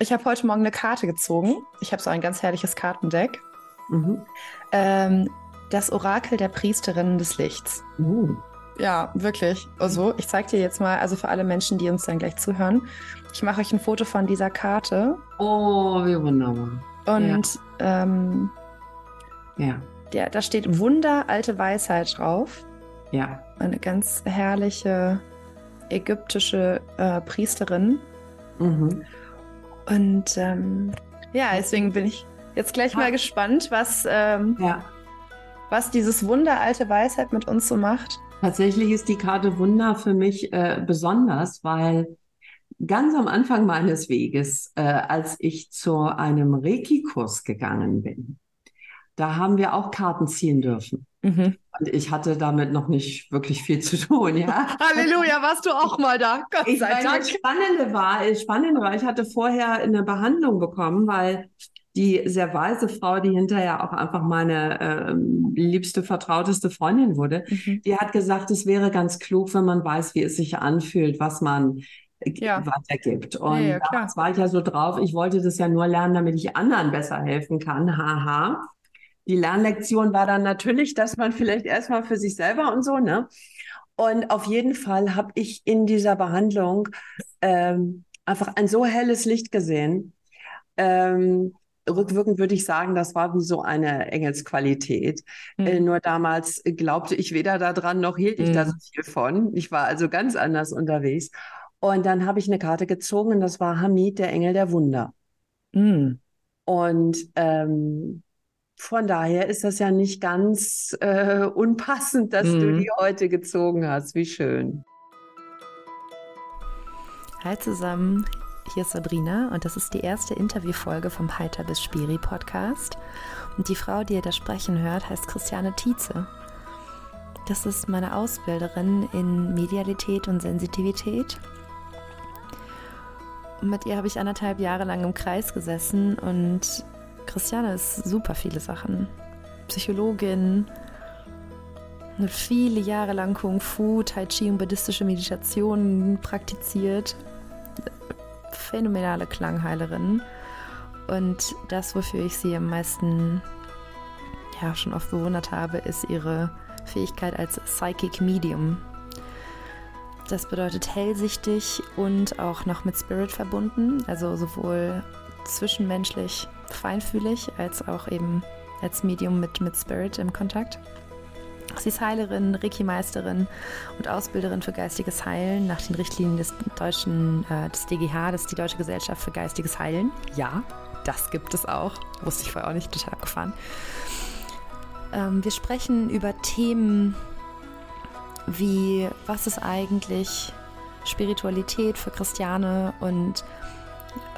ich habe heute Morgen eine Karte gezogen. Ich habe so ein ganz herrliches Kartendeck. Mhm. Ähm, das Orakel der Priesterinnen des Lichts. Uh. Ja, wirklich. Also, ich zeige dir jetzt mal, also für alle Menschen, die uns dann gleich zuhören, ich mache euch ein Foto von dieser Karte. Oh, wie wunderbar. Und ja. Ähm, ja. Der, da steht Wunder, alte Weisheit drauf. Ja. Eine ganz herrliche ägyptische äh, Priesterin. Mhm. Und ähm, ja, deswegen bin ich jetzt gleich mal gespannt, was, ähm, ja. was dieses Wunder alte Weisheit mit uns so macht. Tatsächlich ist die Karte Wunder für mich äh, besonders, weil ganz am Anfang meines Weges, äh, als ich zu einem Reiki-Kurs gegangen bin, da haben wir auch Karten ziehen dürfen. Mhm. Und ich hatte damit noch nicht wirklich viel zu tun, ja. Halleluja, warst du auch mal da? Gott ich sei Dank. Das Spannende war, Spannende war, ich hatte vorher eine Behandlung bekommen, weil die sehr weise Frau, die hinterher auch einfach meine äh, liebste, vertrauteste Freundin wurde, mhm. die hat gesagt, es wäre ganz klug, wenn man weiß, wie es sich anfühlt, was man äh, ja. weitergibt. Und ja, ja, damals war ich ja so drauf, ich wollte das ja nur lernen, damit ich anderen besser helfen kann. Haha. Die Lernlektion war dann natürlich, dass man vielleicht erstmal für sich selber und so, ne? Und auf jeden Fall habe ich in dieser Behandlung ähm, einfach ein so helles Licht gesehen. Ähm, rückwirkend würde ich sagen, das war wie so eine Engelsqualität. Mhm. Äh, nur damals glaubte ich weder daran noch hielt ich mhm. da so viel von. Ich war also ganz anders unterwegs. Und dann habe ich eine Karte gezogen und das war Hamid, der Engel der Wunder. Mhm. Und ähm, von daher ist das ja nicht ganz äh, unpassend, dass mhm. du die heute gezogen hast. Wie schön. Hi zusammen, hier ist Sabrina und das ist die erste Interviewfolge vom Heiter bis Spiri Podcast. Und die Frau, die ihr da sprechen hört, heißt Christiane Tietze. Das ist meine Ausbilderin in Medialität und Sensitivität. Und mit ihr habe ich anderthalb Jahre lang im Kreis gesessen und Christiane ist super viele Sachen. Psychologin, viele Jahre lang Kung Fu, Tai Chi und buddhistische Meditationen praktiziert. Phänomenale Klangheilerin. Und das, wofür ich sie am meisten ja, schon oft bewundert habe, ist ihre Fähigkeit als Psychic Medium. Das bedeutet hellsichtig und auch noch mit Spirit verbunden, also sowohl zwischenmenschlich feinfühlig als auch eben als Medium mit, mit Spirit im Kontakt. Sie ist Heilerin, Reiki-Meisterin und Ausbilderin für geistiges Heilen nach den Richtlinien des deutschen, äh, des DGH, das ist die Deutsche Gesellschaft für geistiges Heilen. Ja, das gibt es auch. Wusste ich vorher auch nicht, total abgefahren. Ähm, wir sprechen über Themen wie, was ist eigentlich Spiritualität für Christiane und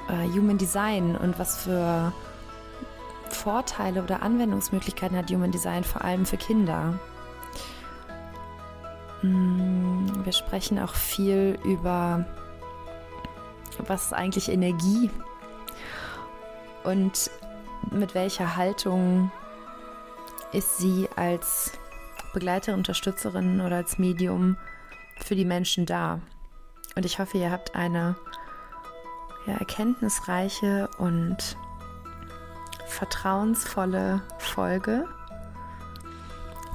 äh, Human Design und was für Vorteile oder Anwendungsmöglichkeiten hat Human Design vor allem für Kinder. Mm, wir sprechen auch viel über, was eigentlich Energie und mit welcher Haltung ist sie als Begleiterin, Unterstützerin oder als Medium für die Menschen da. Und ich hoffe, ihr habt eine ja, erkenntnisreiche und vertrauensvolle Folge.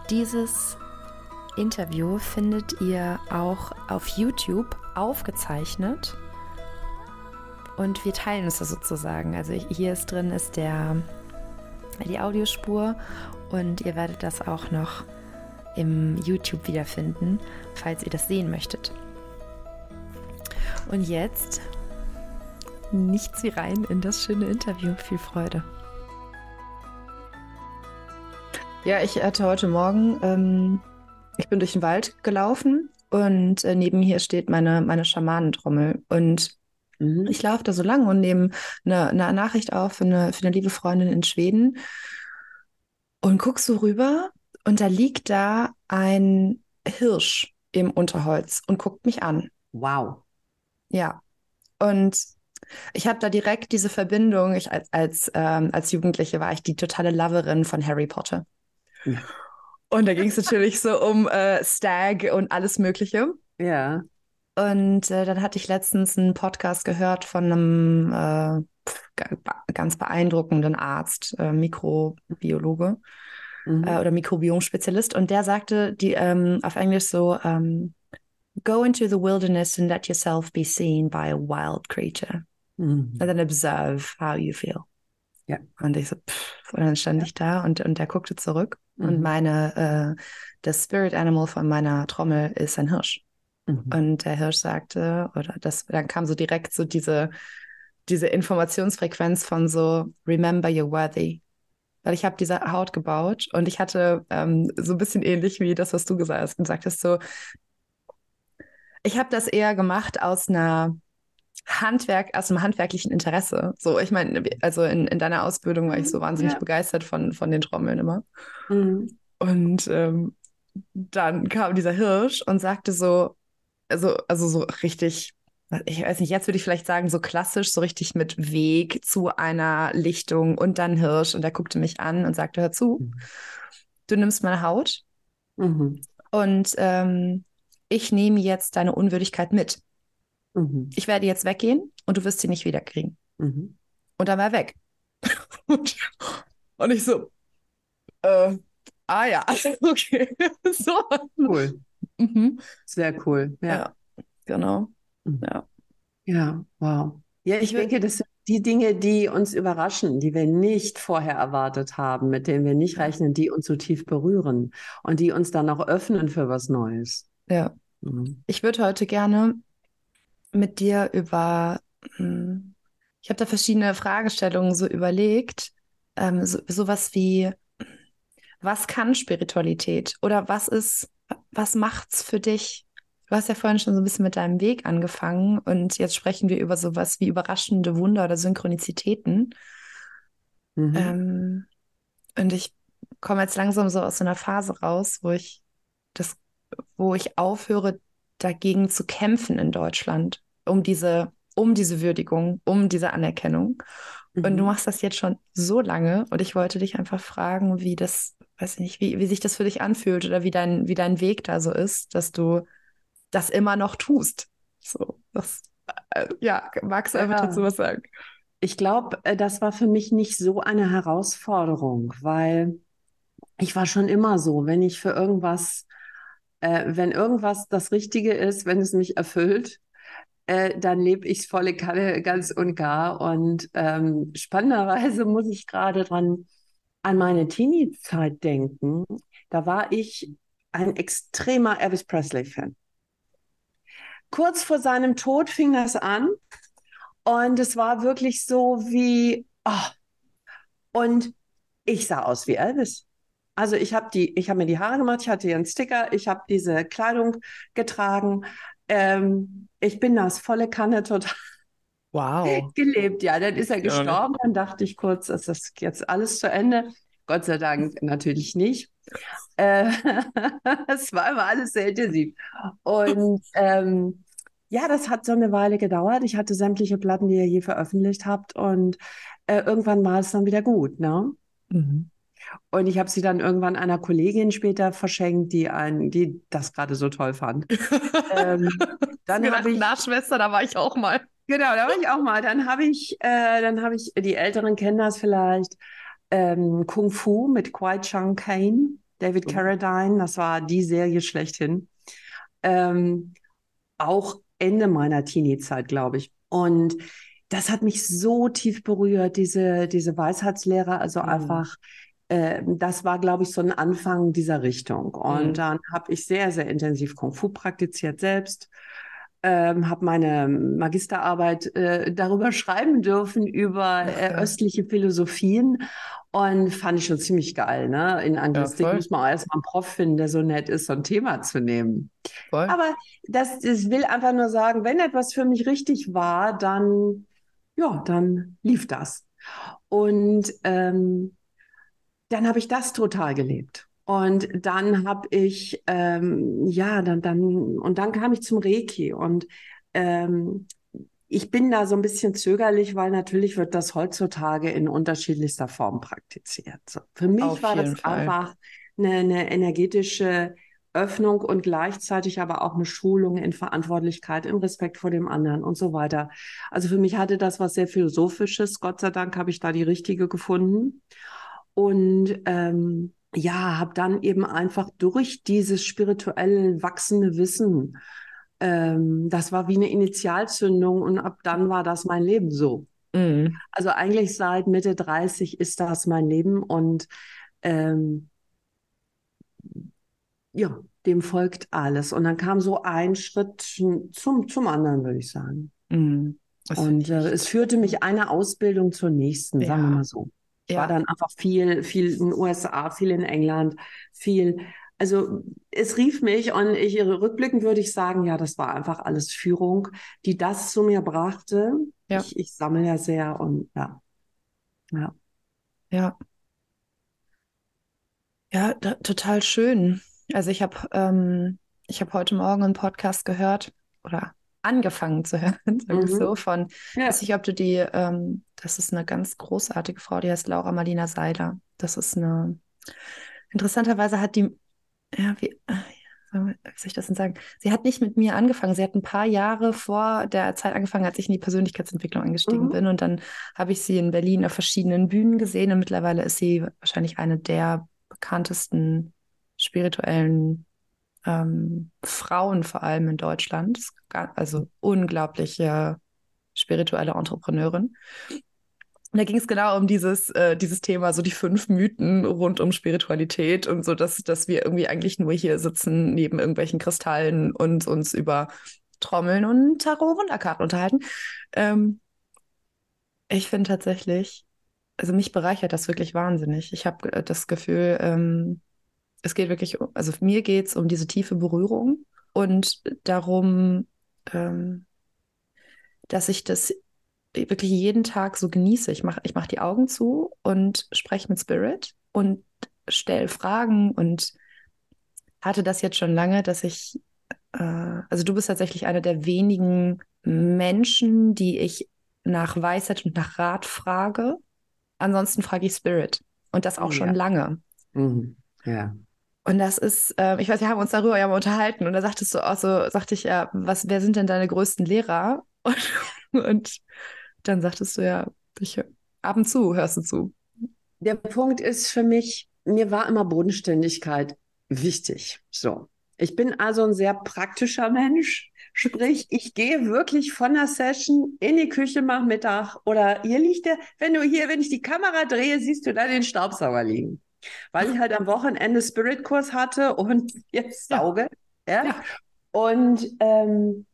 Dieses Interview findet ihr auch auf YouTube aufgezeichnet. Und wir teilen es sozusagen. Also hier ist drin ist der, die Audiospur und ihr werdet das auch noch im YouTube wiederfinden, falls ihr das sehen möchtet. Und jetzt nichts wie rein in das schöne Interview. Viel Freude. Ja, ich hatte heute Morgen, ähm, ich bin durch den Wald gelaufen und äh, neben hier steht meine, meine Schamanentrommel. Und mhm. ich laufe da so lang und nehme eine, eine Nachricht auf für eine, für eine liebe Freundin in Schweden und guck so rüber und da liegt da ein Hirsch im Unterholz und guckt mich an. Wow. Ja. Und ich habe da direkt diese Verbindung. Ich als, als, ähm, als Jugendliche war ich die totale Loverin von Harry Potter. Ja. Und da ging es natürlich so um äh, Stag und alles Mögliche. Ja. Und äh, dann hatte ich letztens einen Podcast gehört von einem, äh, ganz beeindruckenden Arzt, äh, Mikrobiologe mhm. äh, oder Mikrobiom-Spezialist. Und der sagte die, ähm, auf Englisch so, ähm, go into the wilderness and let yourself be seen by a wild creature. Mhm. And then observe how you feel. Ja. Und ich so, pff, und dann stand ja. ich da und, und der guckte zurück. Mhm. Und meine, äh, das Spirit Animal von meiner Trommel ist ein Hirsch. Mhm. Und der Hirsch sagte, oder das, dann kam so direkt so diese, diese Informationsfrequenz von so, remember you're worthy. Weil ich habe diese Haut gebaut und ich hatte ähm, so ein bisschen ähnlich wie das, was du gesagt hast, gesagt hast, so, ich habe das eher gemacht aus einer Handwerk, aus einem handwerklichen Interesse. So, ich meine, also in, in deiner Ausbildung war ich so wahnsinnig ja. begeistert von, von den Trommeln immer. Mhm. Und ähm, dann kam dieser Hirsch und sagte so, also, also so richtig, ich weiß nicht, jetzt würde ich vielleicht sagen, so klassisch, so richtig mit Weg zu einer Lichtung und dann Hirsch. Und er guckte mich an und sagte, hör zu, mhm. du nimmst meine Haut mhm. und ähm, ich nehme jetzt deine Unwürdigkeit mit. Mhm. Ich werde jetzt weggehen und du wirst sie nicht wiederkriegen. Mhm. Und dann war er weg. und, ich so, äh, ah ja, okay. so. Cool. Mhm. Sehr cool. Ja. ja genau. Mhm. Ja. Ja, wow. Ja, ich denke, das sind die Dinge, die uns überraschen, die wir nicht vorher erwartet haben, mit denen wir nicht rechnen, die uns so tief berühren und die uns dann auch öffnen für was Neues. Ja. Mhm. Ich würde heute gerne mit dir über, hm, ich habe da verschiedene Fragestellungen so überlegt, ähm, so, sowas wie, was kann Spiritualität oder was ist, was macht's für dich? Du hast ja vorhin schon so ein bisschen mit deinem Weg angefangen und jetzt sprechen wir über sowas wie überraschende Wunder oder Synchronizitäten. Mhm. Ähm, und ich komme jetzt langsam so aus so einer Phase raus, wo ich das, wo ich aufhöre, dagegen zu kämpfen in Deutschland, um diese, um diese Würdigung, um diese Anerkennung. Mhm. Und du mhm. machst das jetzt schon so lange und ich wollte dich einfach fragen, wie das, weiß ich nicht, wie, wie sich das für dich anfühlt oder wie dein, wie dein Weg da so ist, dass du das immer noch tust. So, das, äh, ja, magst du einfach ja. dazu was sagen? Ich glaube, äh, das war für mich nicht so eine Herausforderung, weil ich war schon immer so, wenn ich für irgendwas äh, wenn irgendwas das Richtige ist, wenn es mich erfüllt, äh, dann lebe ich es volle Kanne ganz und gar. Und ähm, spannenderweise muss ich gerade dran an meine Teenie-Zeit denken. Da war ich ein extremer Elvis Presley-Fan. Kurz vor seinem Tod fing das an und es war wirklich so wie, oh. und ich sah aus wie Elvis. Also ich habe die, ich habe mir die Haare gemacht, ich hatte einen Sticker, ich habe diese Kleidung getragen. Ähm, ich bin das volle Kanne total wow. gelebt. Ja, dann ist er gestorben. Dann dachte ich kurz, ist das jetzt alles zu Ende? Gott sei Dank natürlich nicht. Äh, es war immer alles sehr intensiv. Und ähm, ja, das hat so eine Weile gedauert. Ich hatte sämtliche Platten, die ihr je veröffentlicht habt. Und äh, irgendwann war es dann wieder gut. Ne? Mhm. Und ich habe sie dann irgendwann einer Kollegin später verschenkt, die, ein, die das gerade so toll fand. ähm, dann habe ich Nachschwester, da war ich auch mal. Genau, da war ich auch mal. Dann habe ich, äh, dann habe ich, die Älteren kennen das vielleicht, ähm, Kung Fu mit Kwai Chang Kane, David oh. Carradine. Das war die Serie schlechthin. Ähm, auch Ende meiner Teenie-Zeit, glaube ich. Und das hat mich so tief berührt, diese, diese Weisheitslehre, also mhm. einfach äh, das war, glaube ich, so ein Anfang dieser Richtung. Und mhm. dann habe ich sehr, sehr intensiv Kung Fu praktiziert selbst. Ähm, habe meine Magisterarbeit äh, darüber schreiben dürfen, über äh, östliche Philosophien und fand ich schon ziemlich geil. Ne? In Anglistik ja, muss man auch erstmal einen Prof finden, der so nett ist, so ein Thema zu nehmen. Voll. Aber das, das will einfach nur sagen, wenn etwas für mich richtig war, dann, ja, dann lief das. Und ähm, dann habe ich das total gelebt. Und dann habe ich, ähm, ja, dann, dann, und dann kam ich zum Reiki und ähm, ich bin da so ein bisschen zögerlich, weil natürlich wird das heutzutage in unterschiedlichster Form praktiziert. So, für mich Auf war das Fall. einfach eine, eine energetische Öffnung und gleichzeitig aber auch eine Schulung in Verantwortlichkeit, in Respekt vor dem anderen und so weiter. Also für mich hatte das was sehr Philosophisches. Gott sei Dank habe ich da die richtige gefunden. Und ähm, ja, habe dann eben einfach durch dieses spirituell wachsende Wissen, ähm, das war wie eine Initialzündung und ab dann war das mein Leben so. Mhm. Also eigentlich seit Mitte 30 ist das mein Leben und ähm, ja, dem folgt alles. Und dann kam so ein Schritt zum, zum anderen, würde ich sagen. Mhm. Und äh, es führte mich eine Ausbildung zur nächsten, ja. sagen wir mal so. Ja. war dann einfach viel, viel in den USA, viel in England, viel. Also es rief mich und ich rückblickend würde ich sagen, ja, das war einfach alles Führung, die das zu mir brachte. Ja. Ich, ich sammle ja sehr und ja. Ja. Ja. Ja, da, total schön. Also ich habe ähm, ich habe heute Morgen einen Podcast gehört oder angefangen zu hören, sag ich mhm. so, von, ja. weiß ich, ob du die, ähm, das ist eine ganz großartige Frau, die heißt Laura Marlina Seiler. Das ist eine, interessanterweise hat die, ja, wie, äh, wie soll ich das denn sagen? Sie hat nicht mit mir angefangen. Sie hat ein paar Jahre vor der Zeit angefangen, als ich in die Persönlichkeitsentwicklung eingestiegen mhm. bin. Und dann habe ich sie in Berlin auf verschiedenen Bühnen gesehen. Und mittlerweile ist sie wahrscheinlich eine der bekanntesten spirituellen ähm, Frauen, vor allem in Deutschland. Also unglaubliche spirituelle Entrepreneurin. Und da ging es genau um dieses, äh, dieses Thema, so die fünf Mythen rund um Spiritualität und so, dass, dass wir irgendwie eigentlich nur hier sitzen neben irgendwelchen Kristallen und uns über Trommeln und Tarot-Wunderkarten unterhalten. Ähm, ich finde tatsächlich, also mich bereichert das wirklich wahnsinnig. Ich habe äh, das Gefühl, ähm, es geht wirklich, also mir geht es um diese tiefe Berührung und darum, ähm, dass ich das wirklich jeden Tag so genieße. Ich mache ich mach die Augen zu und spreche mit Spirit und stelle Fragen und hatte das jetzt schon lange, dass ich, äh, also du bist tatsächlich einer der wenigen Menschen, die ich nach Weisheit und nach Rat frage. Ansonsten frage ich Spirit und das auch oh, schon lange. Mhm. Ja. Und das ist, äh, ich weiß, wir haben uns darüber ja mal unterhalten und da sagtest du auch so, sagte ich ja, was, wer sind denn deine größten Lehrer? Und, und dann sagtest du ja, ich, ab und zu hörst du zu. Der Punkt ist für mich, mir war immer Bodenständigkeit wichtig. So. Ich bin also ein sehr praktischer Mensch. Sprich, ich gehe wirklich von der Session in die Küche, mach Mittag oder hier liegt der, wenn du hier, wenn ich die Kamera drehe, siehst du da den Staubsauger liegen weil ich halt am Wochenende Spiritkurs hatte und jetzt sauge. Ja. ja. Und ähm,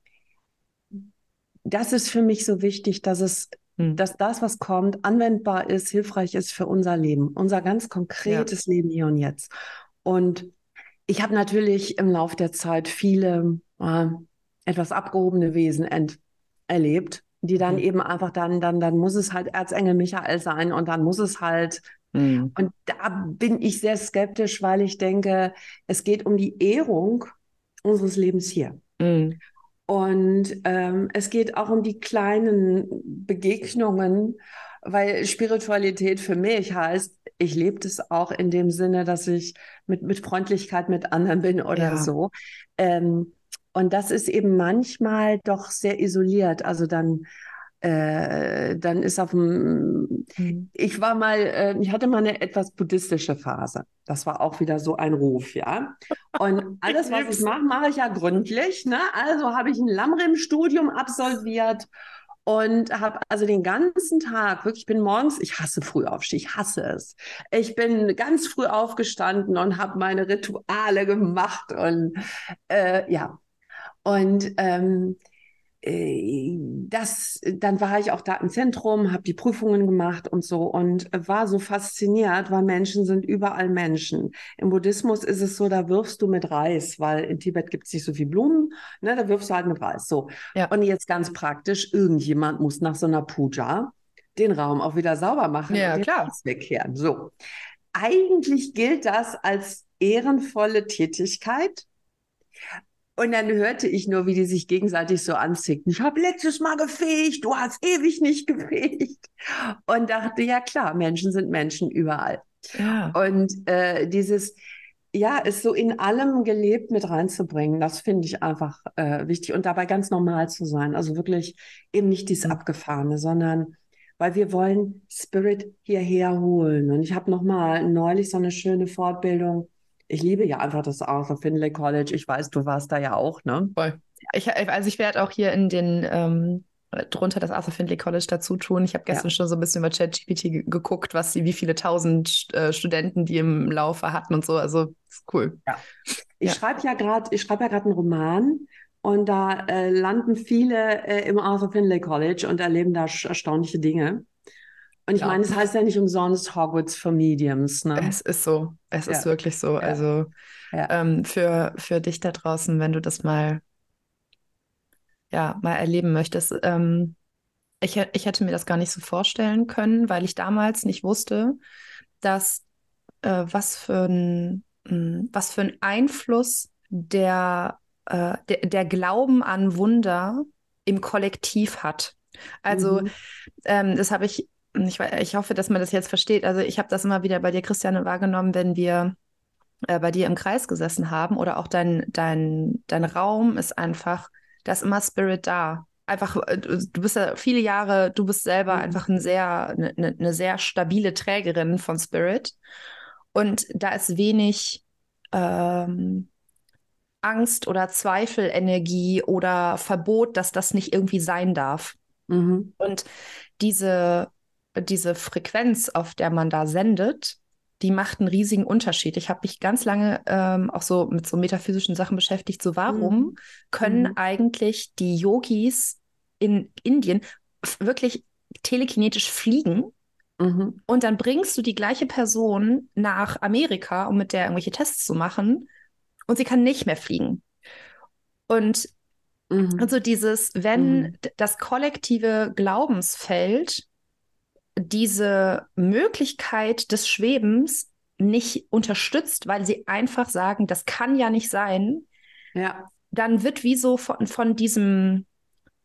das ist für mich so wichtig, dass es, hm. dass das, was kommt, anwendbar ist, hilfreich ist für unser Leben, unser ganz konkretes ja. Leben hier und jetzt. Und ich habe natürlich im Laufe der Zeit viele äh, etwas abgehobene Wesen erlebt, die dann mhm. eben einfach dann, dann, dann muss es halt Erzengel Michael sein und dann muss es halt Mhm. Und da bin ich sehr skeptisch, weil ich denke, es geht um die Ehrung unseres Lebens hier. Mhm. Und ähm, es geht auch um die kleinen Begegnungen, weil Spiritualität für mich heißt, ich lebe das auch in dem Sinne, dass ich mit, mit Freundlichkeit mit anderen bin oder ja. so. Ähm, und das ist eben manchmal doch sehr isoliert. Also dann äh, dann ist auf dem, mhm. ich war mal, äh, ich hatte mal eine etwas buddhistische Phase. Das war auch wieder so ein Ruf, ja. Und alles, was ich mache, mache ich ja gründlich. Ne? Also habe ich ein Lamrim-Studium absolviert und habe also den ganzen Tag, wirklich, ich bin morgens, ich hasse früh aufstehen, ich hasse es. Ich bin ganz früh aufgestanden und habe meine Rituale gemacht und äh, ja. Und ähm, äh, das, dann war ich auch da im Zentrum, habe die Prüfungen gemacht und so und war so fasziniert, weil Menschen sind überall Menschen. Im Buddhismus ist es so, da wirfst du mit Reis, weil in Tibet gibt es nicht so viel Blumen, ne, da wirfst du halt mit Reis. So. Ja. Und jetzt ganz praktisch, irgendjemand muss nach so einer Puja den Raum auch wieder sauber machen ja, und den klar. Reis wegkehren. So. Eigentlich gilt das als ehrenvolle Tätigkeit. Und dann hörte ich nur, wie die sich gegenseitig so anzickten. Ich habe letztes Mal gefegt, du hast ewig nicht gefegt. Und dachte, ja klar, Menschen sind Menschen überall. Ja. Und äh, dieses, ja, es so in allem gelebt mit reinzubringen, das finde ich einfach äh, wichtig und dabei ganz normal zu sein. Also wirklich eben nicht dieses Mhm. Abgefahrene, sondern weil wir wollen Spirit hierher holen. Und ich habe noch mal neulich so eine schöne Fortbildung. Ich liebe ja einfach das Arthur Findlay College. Ich weiß, du warst da ja auch, ne? Voll. Ich, also ich werde auch hier in den ähm, drunter das Arthur Findlay College dazu tun. Ich habe gestern schon so ein bisschen über ChatGPT ge- geguckt, was sie, wie viele tausend äh, Studenten die im Laufe hatten und so. Also ist cool. Ich Ja. schreibe ja gerade, ich schreibe ja gerade einen Roman und da äh, landen viele äh, im Arthur Findlay College und erleben da erstaunliche Dinge. Und ich Ja. meine, es heißt ja nicht umsonst Hogwarts for Mediums, ne? Es ist so. Es ist Ja. wirklich so. Also Ja. ähm, für, für dich da draußen, wenn du das mal, ja, mal erleben möchtest. Ähm, ich, ich hätte mir das gar nicht so vorstellen können, weil ich damals nicht wusste, dass äh, was für ein, mh, was für ein Einfluss der, äh, der, der Glauben an Wunder im Kollektiv hat. Also Mhm. ähm, das habe ich, ich, ich hoffe, dass man das jetzt versteht. Also ich habe das immer wieder bei dir, Christiane, wahrgenommen, wenn wir äh, bei dir im Kreis gesessen haben oder auch dein, dein, dein Raum ist einfach, da ist immer Spirit da. Einfach, äh, du bist ja viele Jahre, du bist selber Mhm. einfach ein sehr, eine, eine sehr stabile Trägerin von Spirit. Und da ist wenig ähm, Angst oder Zweifelenergie oder Verbot, dass das nicht irgendwie sein darf. Mhm. Und diese, diese Frequenz, auf der man da sendet, die macht einen riesigen Unterschied. Ich habe mich ganz lange ähm, auch so mit so metaphysischen Sachen beschäftigt. So, warum Mhm. können Mhm. eigentlich die Yogis in Indien wirklich telekinetisch fliegen? Mhm. Und dann bringst du die gleiche Person nach Amerika, um mit der irgendwelche Tests zu machen, und sie kann nicht mehr fliegen. Und Mhm. also dieses, wenn Mhm. das kollektive Glaubensfeld diese Möglichkeit des Schwebens nicht unterstützt, weil sie einfach sagen, das kann ja nicht sein, Ja. dann wird wie so von, von diesem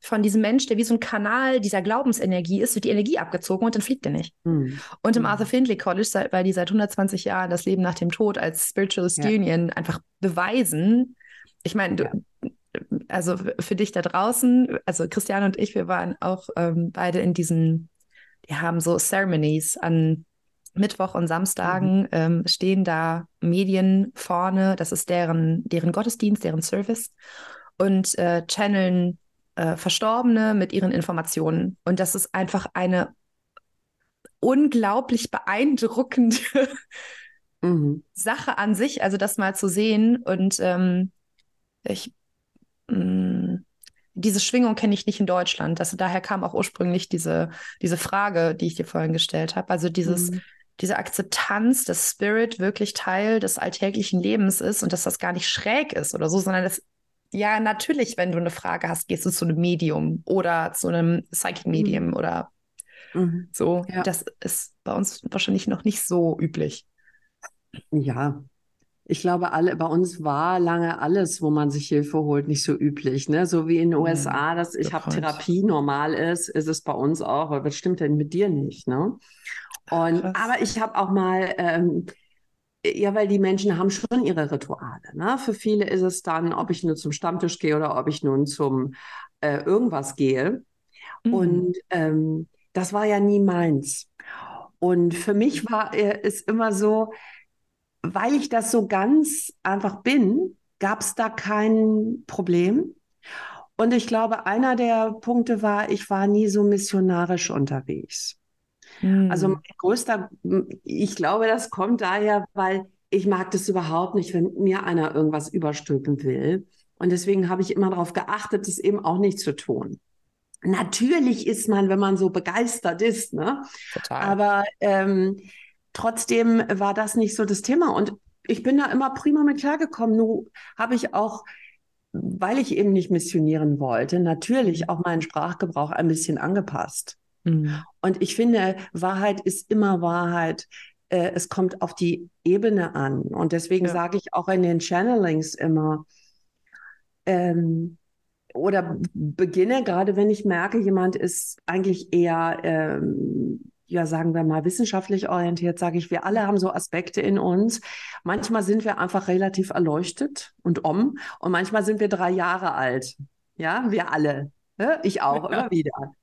von diesem Mensch, der wie so ein Kanal dieser Glaubensenergie ist, wird die Energie abgezogen und dann fliegt er nicht. Mhm. Und im Mhm. Arthur Findlay College, seit, weil die seit 120 Jahren das Leben nach dem Tod als Spiritualist Ja. Union einfach beweisen. Ich meine, Ja. also für dich da draußen, also Christiane und ich, wir waren auch ähm, beide in diesen, die haben so Ceremonies an Mittwoch und Samstagen Mhm. ähm, stehen da Medien vorne, das ist deren, deren Gottesdienst, deren Service und äh, channeln äh, Verstorbene mit ihren Informationen. Und das ist einfach eine unglaublich beeindruckende Mhm. Sache an sich, also das mal zu sehen. Und ähm, ich, mh, diese Schwingung kenne ich nicht in Deutschland. Also daher kam auch ursprünglich diese, diese Frage, die ich dir vorhin gestellt habe. Also dieses, Mhm. diese Akzeptanz, dass Spirit wirklich Teil des alltäglichen Lebens ist und dass das gar nicht schräg ist oder so, sondern das, ja, natürlich, wenn du eine Frage hast, gehst du zu einem Medium oder zu einem Psychic Medium oder Mhm. so. Ja. Das ist bei uns wahrscheinlich noch nicht so üblich. Ja, ich glaube, alle, bei uns war lange alles, wo man sich Hilfe holt, nicht so üblich. Ne? So wie in den Ja, USA, dass ich habe. Therapie normal ist, ist es bei uns auch. Aber was stimmt denn mit dir nicht? Ne? Und Krass. aber ich habe auch mal, ähm, ja, weil die Menschen haben schon ihre Rituale. Ne? Für viele ist es dann, ob ich nur zum Stammtisch gehe oder ob ich nun zum äh, irgendwas gehe. Mhm. Und ähm, das war ja nie meins. Und für mich war äh, es immer so, weil ich das so ganz einfach bin, gab es da kein Problem. Und ich glaube, einer der Punkte war, ich war nie so missionarisch unterwegs. Mhm. Also mein größter, ich glaube, das kommt daher, weil ich mag das überhaupt nicht, wenn mir einer irgendwas überstülpen will. Und deswegen habe ich immer darauf geachtet, das eben auch nicht zu tun. Natürlich ist man, wenn man so begeistert ist, ne? Total. Aber ähm, trotzdem war das nicht so das Thema. Und ich bin da immer prima mit klargekommen. Nur habe ich auch, weil ich eben nicht missionieren wollte, natürlich auch meinen Sprachgebrauch ein bisschen angepasst. Mhm. Und ich finde, Wahrheit ist immer Wahrheit. Äh, es kommt auf die Ebene an. Und deswegen Ja. sage ich auch in den Channelings immer, ähm, oder beginne, gerade wenn ich merke, jemand ist eigentlich eher ähm, ja, sagen wir mal, wissenschaftlich orientiert, sage ich, wir alle haben so Aspekte in uns. Manchmal sind wir einfach relativ erleuchtet und om und manchmal sind wir drei Jahre alt. Ja, wir alle. Ich auch, immer wieder.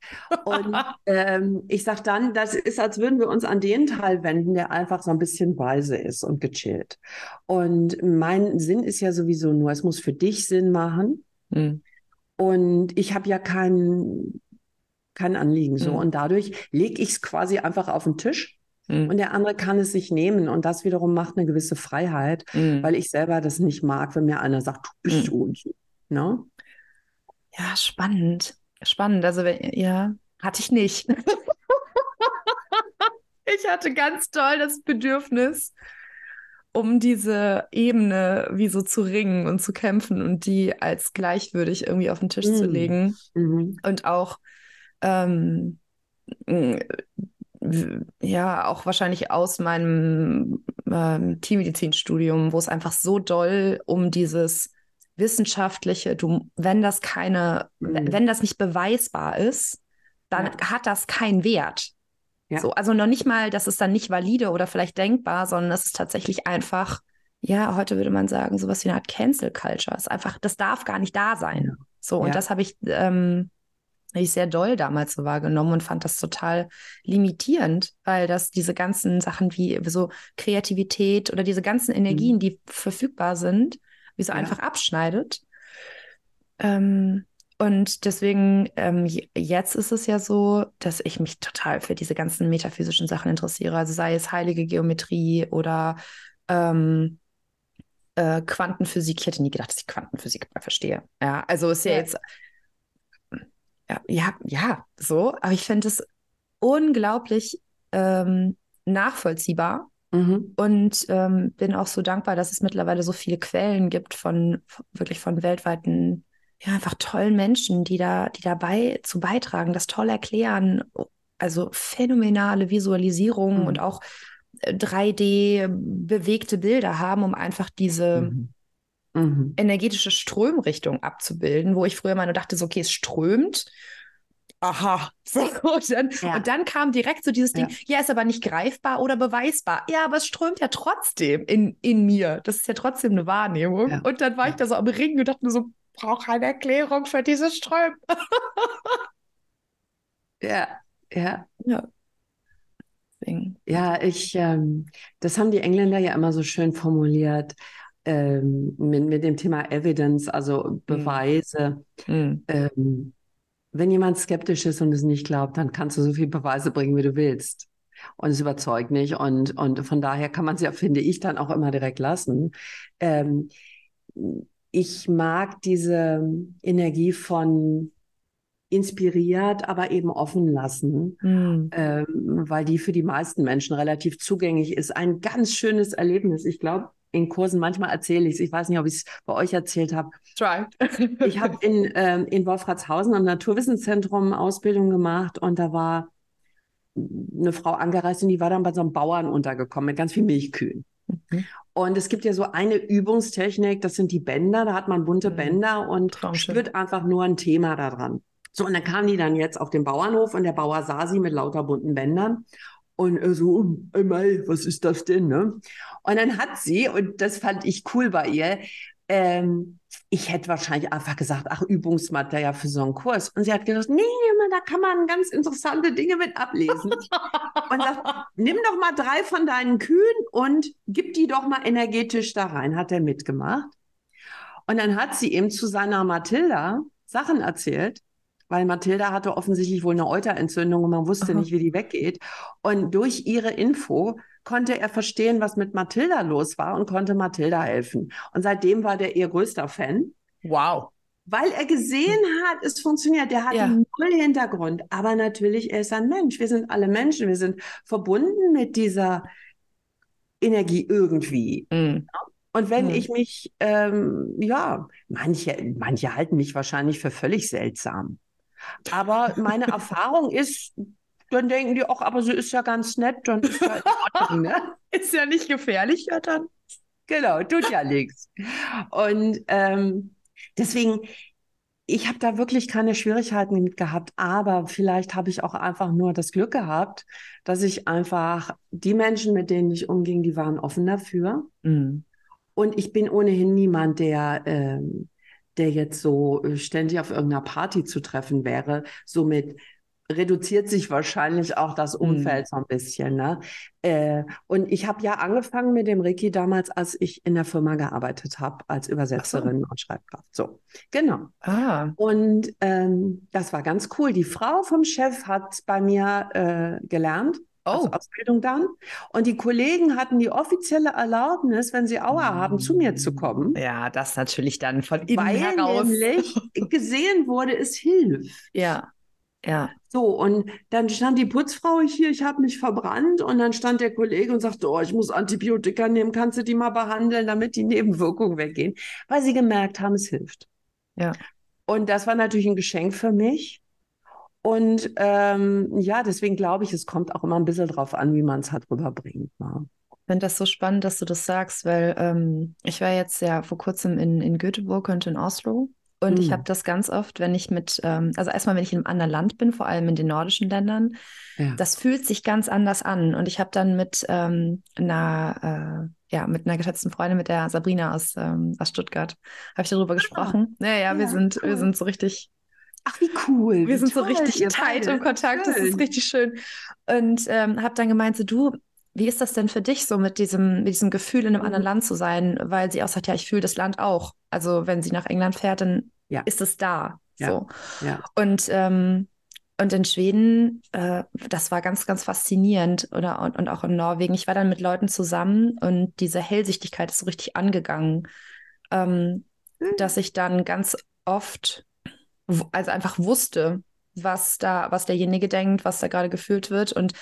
Und ähm, ich sage dann, das ist, als würden wir uns an den Teil wenden, der einfach so ein bisschen weise ist und gechillt. Und mein Sinn ist ja sowieso nur, es muss für dich Sinn machen. Mhm. Und ich habe ja keinen kein Anliegen so. Mhm. Und dadurch lege ich es quasi einfach auf den Tisch mhm. und der andere kann es sich nehmen. Und das wiederum macht eine gewisse Freiheit, mhm. weil ich selber das nicht mag, wenn mir einer sagt, du bist mhm. so und so. Ne? Ja, spannend. Spannend. Also, ja, hatte ich nicht. ich hatte ganz toll das Bedürfnis, um diese Ebene wie so zu ringen und zu kämpfen und die als gleichwürdig irgendwie auf den Tisch zu legen. Mhm. Und auch ähm, ja, auch wahrscheinlich aus meinem ähm, Tiermedizinstudium, wo es einfach so doll um dieses wissenschaftliche, du, wenn das keine, mhm. wenn das nicht beweisbar ist, dann ja. hat das keinen Wert. Ja. So, also noch nicht mal, das ist dann nicht valide oder vielleicht denkbar, sondern es ist tatsächlich einfach, ja, heute würde man sagen, sowas wie eine Art Cancel Culture. Es ist einfach, das darf gar nicht da sein. So, und das habe ich ähm, ich sehr doll damals so wahrgenommen und fand das total limitierend, weil das diese ganzen Sachen wie so Kreativität oder diese ganzen Energien, mhm. die verfügbar sind, wie so ja. einfach abschneidet. Ähm, und deswegen, ähm, jetzt ist es ja so, dass ich mich total für diese ganzen metaphysischen Sachen interessiere. Also sei es heilige Geometrie oder ähm, äh, Quantenphysik. Ich hätte nie gedacht, dass ich Quantenphysik verstehe. Ja, also ist ja, ja. jetzt ja, ja, so. Aber ich finde es unglaublich ähm, nachvollziehbar mhm. und ähm, bin auch so dankbar, dass es mittlerweile so viele Quellen gibt von, von wirklich von weltweiten, ja, einfach tollen Menschen, die da, die dabei zu beitragen, das toll erklären. Also phänomenale Visualisierungen mhm. und auch 3D äh, bewegte Bilder haben, um einfach diese mhm mhm. energetische Strömrichtung abzubilden, wo ich früher mal nur dachte, so, okay, es strömt. Aha, so, und dann, ja. und dann kam direkt so dieses Ding, ja. ja. ist aber nicht greifbar oder beweisbar. Ja, aber es strömt ja trotzdem in, in mir. Das ist ja trotzdem eine Wahrnehmung. Ja. Und dann war ich da so am Ringen und dachte mir so, brauche eine Erklärung für dieses Strömen. ja, ja. Ja. Ja, ich, ähm, das haben die Engländer ja immer so schön formuliert ähm, mit, mit dem Thema Evidence, also hm. Beweise. Mhm. Ähm, wenn jemand skeptisch ist und es nicht glaubt, dann kannst du so viele Beweise bringen, wie du willst. Und es überzeugt nicht. Und, und von daher kann man ja, finde ich, dann auch immer direkt lassen. Ähm, ich mag diese Energie von inspiriert, aber eben offen lassen, mhm. ähm, weil die für die meisten Menschen relativ zugänglich ist. Ein ganz schönes Erlebnis. Ich glaube, in Kursen, manchmal erzähle ich es, ich weiß nicht, ob ich es bei euch erzählt habe. Try. ich habe in, ähm, in Wolfratshausen am Naturwissenszentrum Ausbildung gemacht und da war eine Frau angereist und die war dann bei so einem Bauern untergekommen mit ganz viel Milchkühen. Mhm. Und es gibt ja so eine Übungstechnik, das sind die Bänder, da hat man bunte mhm. Bänder und Traumschön. spürt einfach nur ein Thema daran. So, und dann kam die dann jetzt auf den Bauernhof und der Bauer sah sie mit lauter bunten Bändern und er so, einmal, was ist das denn? Ne? Und dann hat sie, und das fand ich cool bei ihr, ähm, ich hätte wahrscheinlich einfach gesagt, ach, Übungsmaterial für so einen Kurs. Und sie hat gesagt, nee, da kann man ganz interessante Dinge mit ablesen. und sagt, nimm doch mal drei von deinen Kühen und gib die doch mal energetisch da rein. Hat er mitgemacht. Und dann hat sie ihm zu seiner Mathilda Sachen erzählt, weil Mathilda hatte offensichtlich wohl eine Euterentzündung und man wusste Aha. nicht, wie die weggeht. Und durch ihre Info konnte er verstehen, was mit Mathilda los war und konnte Mathilda helfen. Und seitdem war der ihr größter Fan. Wow. Weil er gesehen hat, es funktioniert. Der hatte ja. null Hintergrund. Aber natürlich, er ist ein Mensch. Wir sind alle Menschen. Wir sind verbunden mit dieser Energie irgendwie. Mhm. Und wenn mhm. ich mich, ähm, ja, manche, manche halten mich wahrscheinlich für völlig seltsam. Aber meine Erfahrung ist, dann denken die auch, aber sie ist ja ganz nett, dann ist ja Ordnung, ne? ist ja nicht gefährlich, ja dann. Genau, tut ja nichts. Und ähm, deswegen, ich habe da wirklich keine Schwierigkeiten mit gehabt, aber vielleicht habe ich auch einfach nur das Glück gehabt, dass ich einfach die Menschen, mit denen ich umging, die waren offen dafür. Mhm. Und ich bin ohnehin niemand, der, ähm, der jetzt so äh, ständig auf irgendeiner Party zu treffen wäre, so mit reduziert sich wahrscheinlich auch das mhm. Umfeld so ein bisschen. Ne? Äh, und ich habe ja angefangen mit dem Ricky damals, als ich in der Firma gearbeitet habe, als Übersetzerin so. und Schreibkraft. So, genau. Ah. Und ähm, das war ganz cool. Die Frau vom Chef hat bei mir äh, gelernt. Also oh. Also Ausbildung dann. Und die Kollegen hatten die offizielle Erlaubnis, wenn sie Aua mm. haben, zu mir zu kommen. Ja, das natürlich dann von innen weil heraus. nämlich gesehen wurde, es hilft. Ja. Ja. So, und dann stand die Putzfrau hier, ich habe mich verbrannt und dann stand der Kollege und sagte, oh, ich muss Antibiotika nehmen, kannst du die mal behandeln, damit die Nebenwirkungen weggehen, weil sie gemerkt haben, es hilft. Ja. Und das war natürlich ein Geschenk für mich. Und ähm, ja, deswegen glaube ich, es kommt auch immer ein bisschen drauf an, wie man es halt rüberbringt. Ne? Ich finde das so spannend, dass du das sagst, weil ähm, ich war jetzt ja vor kurzem in, in Göteborg und in Oslo und hm. ich habe das ganz oft, wenn ich mit, ähm, also erstmal, wenn ich in einem anderen Land bin, vor allem in den nordischen Ländern, ja. das fühlt sich ganz anders an. Und ich habe dann mit ähm, einer, äh, ja, mit einer geschätzten Freundin, mit der Sabrina aus, ähm, aus Stuttgart, habe ich darüber ah. gesprochen. Ja, ja, ja wir sind, cool. wir sind so richtig. Ach, wie cool. Wir sind toll, so richtig tight im Kontakt. Schön. Das ist richtig schön. Und ähm, habe dann gemeint, so du, wie ist das denn für dich, so mit diesem, mit diesem Gefühl, in einem mhm. anderen Land zu sein? Weil sie auch sagt, ja, ich fühle das Land auch. Also wenn sie nach England fährt, dann ja. ist es da. Ja. So. Ja. Und, ähm, und in Schweden, äh, das war ganz, ganz faszinierend. Oder, und, und auch in Norwegen. Ich war dann mit Leuten zusammen und diese Hellsichtigkeit ist so richtig angegangen, ähm, mhm. dass ich dann ganz oft, also einfach wusste, was da, was derjenige denkt, was da gerade gefühlt wird. Und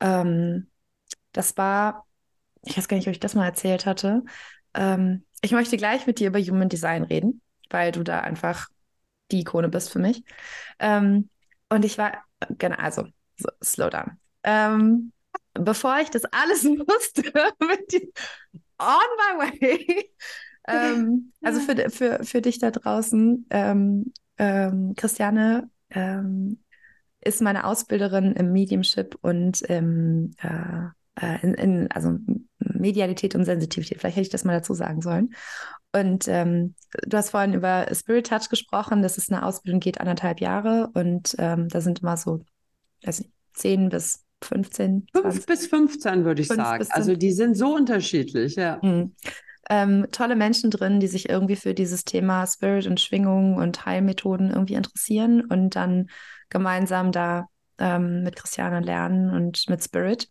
ähm, das war, ich weiß gar nicht, ob ich das mal erzählt hatte. Ähm, ich möchte gleich mit dir über Human Design reden weil du da einfach die Ikone bist für mich. Ähm, und ich war, genau, also, so, slow down. Ähm, bevor ich das alles wusste, on my way. ähm, also für, für, für dich da draußen, ähm, ähm, Christiane ähm, ist meine Ausbilderin im Mediumship und im, äh, äh, in, in, also Medialität und Sensitivität. Vielleicht hätte ich das mal dazu sagen sollen. Und ähm, du hast vorhin über Spirit Touch gesprochen. Das ist eine Ausbildung, geht anderthalb Jahre und ähm, da sind immer so, weiß nicht, zehn bis 15. 5 bis 15 würde ich sagen. Also die sind so unterschiedlich, ja. Mhm. Ähm, tolle Menschen drin, die sich irgendwie für dieses Thema Spirit und Schwingung und Heilmethoden irgendwie interessieren und dann gemeinsam da ähm, mit Christiane lernen und mit Spirit.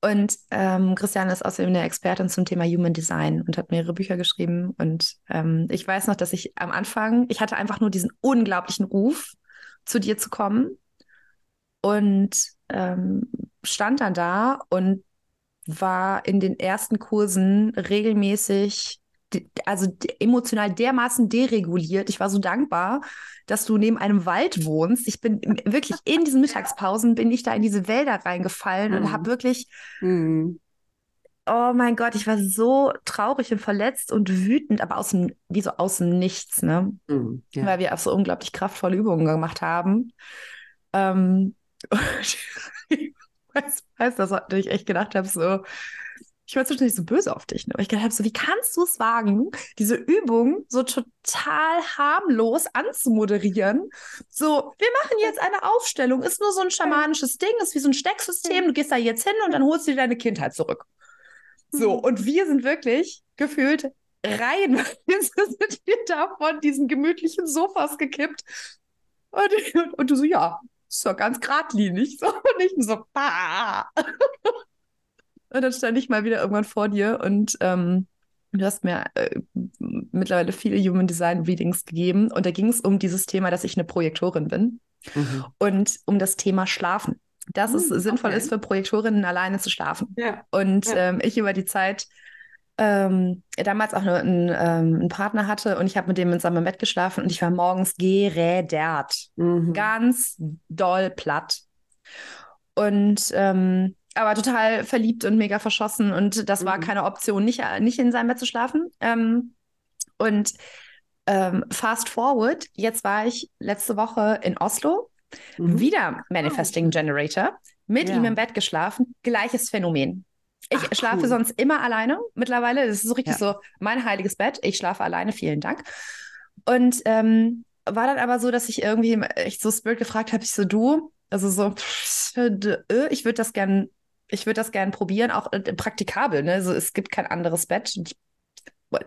Und ähm, Christiane ist außerdem eine Expertin zum Thema Human Design und hat mehrere Bücher geschrieben. Und ähm, ich weiß noch, dass ich am Anfang, ich hatte einfach nur diesen unglaublichen Ruf, zu dir zu kommen. Und ähm, stand dann da und war in den ersten Kursen regelmäßig also emotional dermaßen dereguliert. Ich war so dankbar, dass du neben einem Wald wohnst. Ich bin wirklich in diesen Mittagspausen bin ich da in diese Wälder reingefallen mhm. und habe wirklich mhm. Oh mein Gott, ich war so traurig und verletzt und wütend, aber aus dem, wie so aus dem Nichts, ne? Mhm, ja. Weil wir auch so unglaublich kraftvolle Übungen gemacht haben. Ähm, ich weiß, weiß, dass ich echt gedacht habe, so, ich war zwischendurch so böse auf dich, ne? weil ich gedacht habe, so, wie kannst du es wagen, diese Übung so total harmlos anzumoderieren? So, wir machen jetzt eine Aufstellung, ist nur so ein schamanisches Ding, ist wie so ein Stecksystem, du gehst da jetzt hin und dann holst du dir deine Kindheit zurück. So, mhm. und wir sind wirklich gefühlt rein, jetzt sind wir da von diesen gemütlichen Sofas gekippt. Und, und, und du so, ja, so ganz geradlinig. So, und ich so, bah. Und dann stand ich mal wieder irgendwann vor dir und ähm, du hast mir äh, mittlerweile viele Human Design Readings gegeben. Und da ging es um dieses Thema, dass ich eine Projektorin bin mhm. und um das Thema Schlafen. Dass mhm, es sinnvoll okay. ist für Projektorinnen alleine zu schlafen. Ja. Und ja. Ähm, ich über die Zeit ähm, damals auch einen, ähm, einen, Partner hatte und ich habe mit dem zusammen im Bett geschlafen und ich war morgens gerädert. Mhm. Ganz doll platt. Und ähm, aber total verliebt und mega verschossen und das war mhm. keine Option, nicht, nicht in seinem Bett zu schlafen. Ähm, und ähm, fast forward, jetzt war ich letzte Woche in Oslo, mhm. wieder Manifesting Generator, mit ja. ihm im Bett geschlafen, gleiches Phänomen. Ich Ach, schlafe cool. sonst immer alleine mittlerweile. Das ist so richtig ja. so mein heiliges Bett. Ich schlafe alleine, vielen Dank. Und ähm, war dann aber so, dass ich irgendwie echt so Spirit gefragt habe, ich so, du, also so, ich würde das gern, ich würde das gern probieren, auch äh, praktikabel, ne? Also es gibt kein anderes Bett.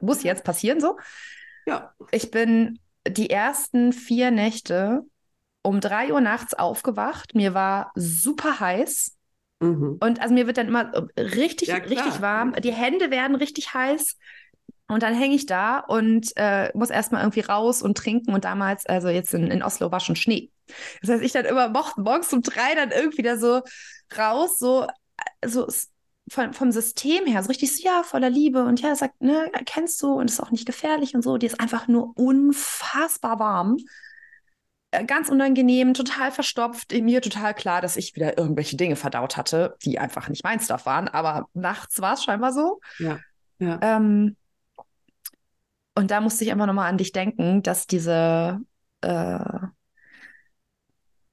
Muss jetzt passieren so. Ja. Ich bin die ersten vier Nächte um drei Uhr nachts aufgewacht. Mir war super heiß. Mhm. Und also mir wird dann immer richtig, ja, richtig warm. Die Hände werden richtig heiß. Und dann hänge ich da und äh, muss erstmal irgendwie raus und trinken. Und damals, also jetzt in, in Oslo, war schon Schnee. Das heißt, ich dann immer morgens um drei dann irgendwie da so raus, so, so von, vom System her, so richtig so, ja, voller Liebe und ja, sagt, ne, kennst du und ist auch nicht gefährlich und so. Die ist einfach nur unfassbar warm. Äh, ganz unangenehm, total verstopft. Mir total klar, dass ich wieder irgendwelche Dinge verdaut hatte, die einfach nicht mein Stuff waren. Aber nachts war es scheinbar so. Ja. ja. Ähm, und da musste ich einfach nochmal an dich denken, dass diese, äh,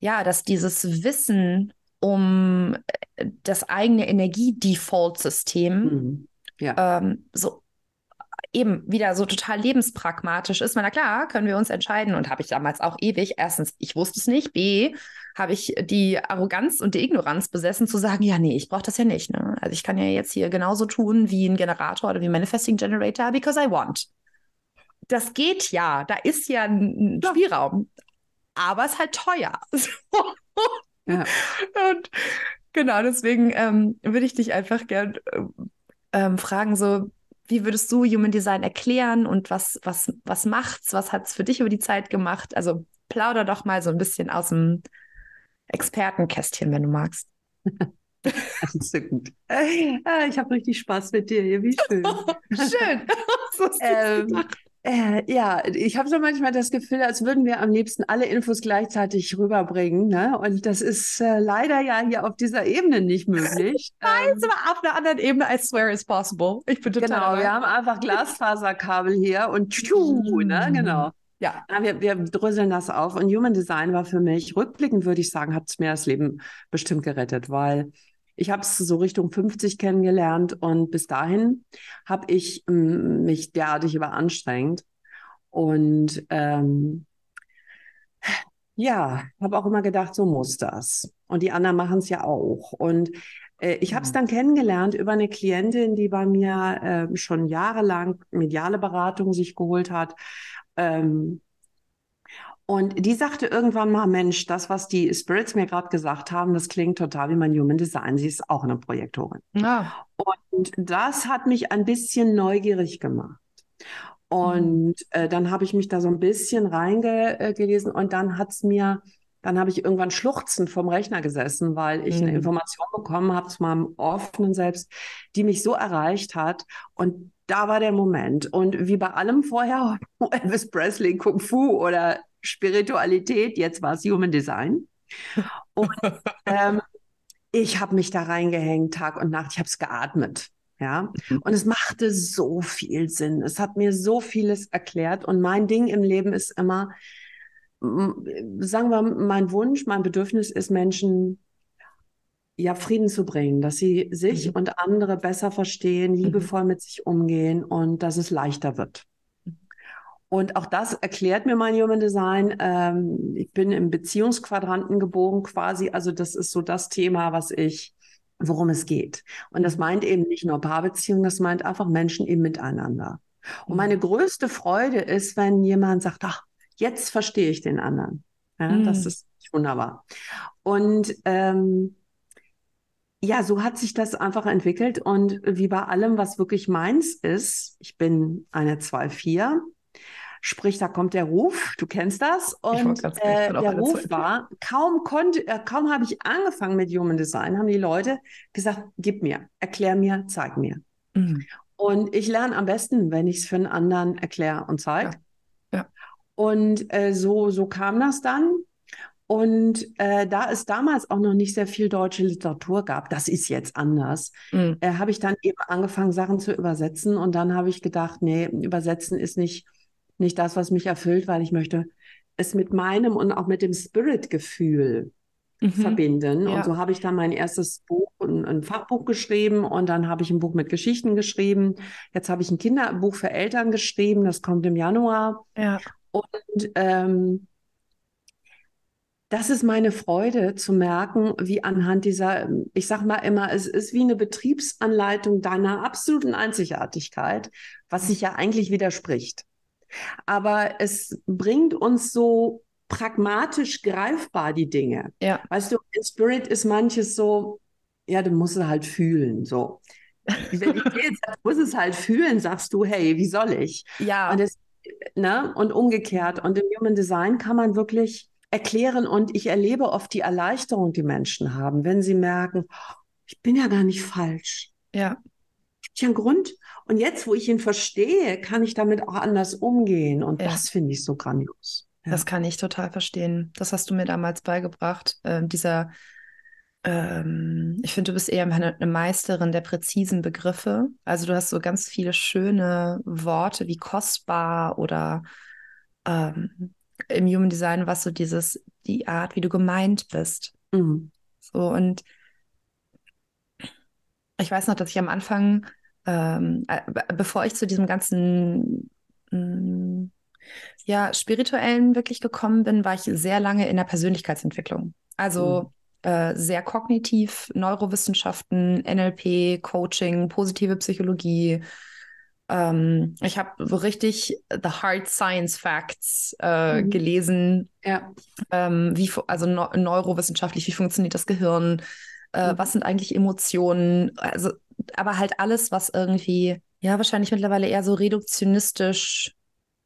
ja, dass dieses Wissen um äh, das eigene Energiedefault-System mhm. ja. ähm, so eben wieder so total lebenspragmatisch ist. Na klar, können wir uns entscheiden und habe ich damals auch ewig. Erstens, ich wusste es nicht. B, habe ich die Arroganz und die Ignoranz besessen, zu sagen, ja, nee, ich brauche das ja nicht. Ne? Also ich kann ja jetzt hier genauso tun wie ein Generator oder wie Manifesting Generator, because I want das geht ja, da ist ja ein. Spielraum, aber es ist halt teuer. ja. Und genau, deswegen ähm, würde ich dich einfach gern ähm, fragen, so, wie würdest du Human Design erklären und was, was, was macht's? Was hat's für dich über die Zeit gemacht? Also plauder doch mal so ein bisschen aus dem Expertenkästchen, wenn du magst. Entzückend. Ah, ich habe richtig Spaß mit dir hier. Wie schön. schön. ähm, äh, ja, ich habe so manchmal das Gefühl, als würden wir am liebsten alle Infos gleichzeitig rüberbringen. Ne? Und das ist äh, leider ja hier auf dieser Ebene nicht möglich. Nein, ähm, aber auf einer anderen Ebene, I swear it's possible. Ich bin total. Genau, wir haben einfach Glasfaserkabel hier und tschu, ne? Genau. Ja. Wir, wir dröseln das auf. Und Human Design war für mich, rückblickend würde ich sagen, hat es mir das Leben bestimmt gerettet, weil ich habe es so Richtung 50 kennengelernt und bis dahin habe ich ähm, mich derartig überanstrengt und ähm, ja, habe auch immer gedacht, so muss das. Und die anderen machen es ja auch. Und äh, ich habe es dann kennengelernt über eine Klientin, die bei mir äh, schon jahrelang mediale Beratung sich geholt hat. Ähm, und die sagte irgendwann mal, Mensch, das, was die Spirits mir gerade gesagt haben, das klingt total wie mein Human Design. Sie ist auch eine Projektorin. Ja. Und das hat mich ein bisschen neugierig gemacht. Und mhm. äh, dann habe ich mich da so ein bisschen reingelesen und dann hat es mir, dann habe ich irgendwann schluchzend vom Rechner gesessen, weil ich mhm. eine Information bekommen habe zu meinem offenen Selbst, die mich so erreicht hat. Und da war der Moment. Und wie bei allem vorher, Elvis Presley, Kung Fu oder Spiritualität, jetzt war es Human Design. Und ähm, ich habe mich da reingehängt, Tag und Nacht, ich habe es geatmet. Ja, mhm. und es machte so viel Sinn. Es hat mir so vieles erklärt. Und mein Ding im Leben ist immer, sagen wir, mein Wunsch, mein Bedürfnis ist, Menschen ja Frieden zu bringen, dass sie sich mhm. und andere besser verstehen, mhm. liebevoll mit sich umgehen und dass es leichter wird. Und auch das erklärt mir mein Human Design. Ähm, ich bin im Beziehungsquadranten geboren quasi. Also das ist so das Thema, was ich, worum es geht. Und das meint eben nicht nur Paarbeziehungen, das meint einfach Menschen eben miteinander. Und meine mhm. größte Freude ist, wenn jemand sagt, ach, jetzt verstehe ich den anderen. Ja, mhm. Das ist wunderbar. Und ähm, ja, so hat sich das einfach entwickelt. Und wie bei allem, was wirklich meins ist, ich bin eine 2-4, Sprich, da kommt der Ruf, du kennst das. Und äh, der Ruf war, kaum konnte, äh, kaum habe ich angefangen mit Human Design, haben die Leute gesagt, gib mir, erklär mir, zeig mir. Mhm. Und ich lerne am besten, wenn ich es für einen anderen erkläre und zeige. Ja. Ja. Und äh, so, so kam das dann. Und äh, da es damals auch noch nicht sehr viel deutsche Literatur gab, das ist jetzt anders, mhm. äh, habe ich dann eben angefangen, Sachen zu übersetzen. Und dann habe ich gedacht, nee, übersetzen ist nicht nicht das, was mich erfüllt, weil ich möchte es mit meinem und auch mit dem Spirit-Gefühl mhm. verbinden. Ja. Und so habe ich dann mein erstes Buch, ein, ein, Fachbuch geschrieben und dann habe ich ein Buch mit Geschichten geschrieben. Jetzt habe ich ein Kinderbuch für Eltern geschrieben, das kommt im Januar. Ja. Und ähm, das ist meine Freude zu merken, wie anhand dieser, ich sage mal immer, es ist wie eine Betriebsanleitung deiner absoluten Einzigartigkeit, was sich ja eigentlich widerspricht. Aber es bringt uns so pragmatisch greifbar die Dinge. Ja. Weißt du, in Spirit ist manches so, ja, du musst es halt fühlen, so. Wenn ich dir jetzt muss es halt fühlen, sagst du, hey, wie soll ich? Ja. Und, das, ne? und umgekehrt. Und im Human Design kann man wirklich erklären und ich erlebe oft die Erleichterung, die Menschen haben, wenn sie merken, ich bin ja gar nicht falsch. Ja. Ja einen Grund. Und jetzt, wo ich ihn verstehe, kann ich damit auch anders umgehen. Und ja. das finde ich so grandios. Ja. Das kann ich total verstehen. Das hast du mir damals beigebracht. Äh, dieser, ähm, ich finde, du bist eher eine, eine, Meisterin der präzisen Begriffe. Also du hast so ganz viele schöne Worte wie kostbar oder ähm, im Human Design was so dieses, die Art, wie du gemeint bist. Mhm. So und ich weiß noch, dass ich am Anfang, ähm, äh, bevor ich zu diesem ganzen mh, mm, ja, spirituellen wirklich gekommen bin, war ich sehr lange in der Persönlichkeitsentwicklung. Also mhm. äh, sehr kognitiv, Neurowissenschaften, NLP, Coaching, positive Psychologie. Ähm, ich habe richtig The Hard Science Facts äh, mhm. gelesen. Ja. Ähm, wie, also ne neurowissenschaftlich, wie funktioniert das Gehirn? Äh, mhm. Was sind eigentlich Emotionen? Also, aber halt alles, was irgendwie, ja, wahrscheinlich mittlerweile eher so reduktionistisch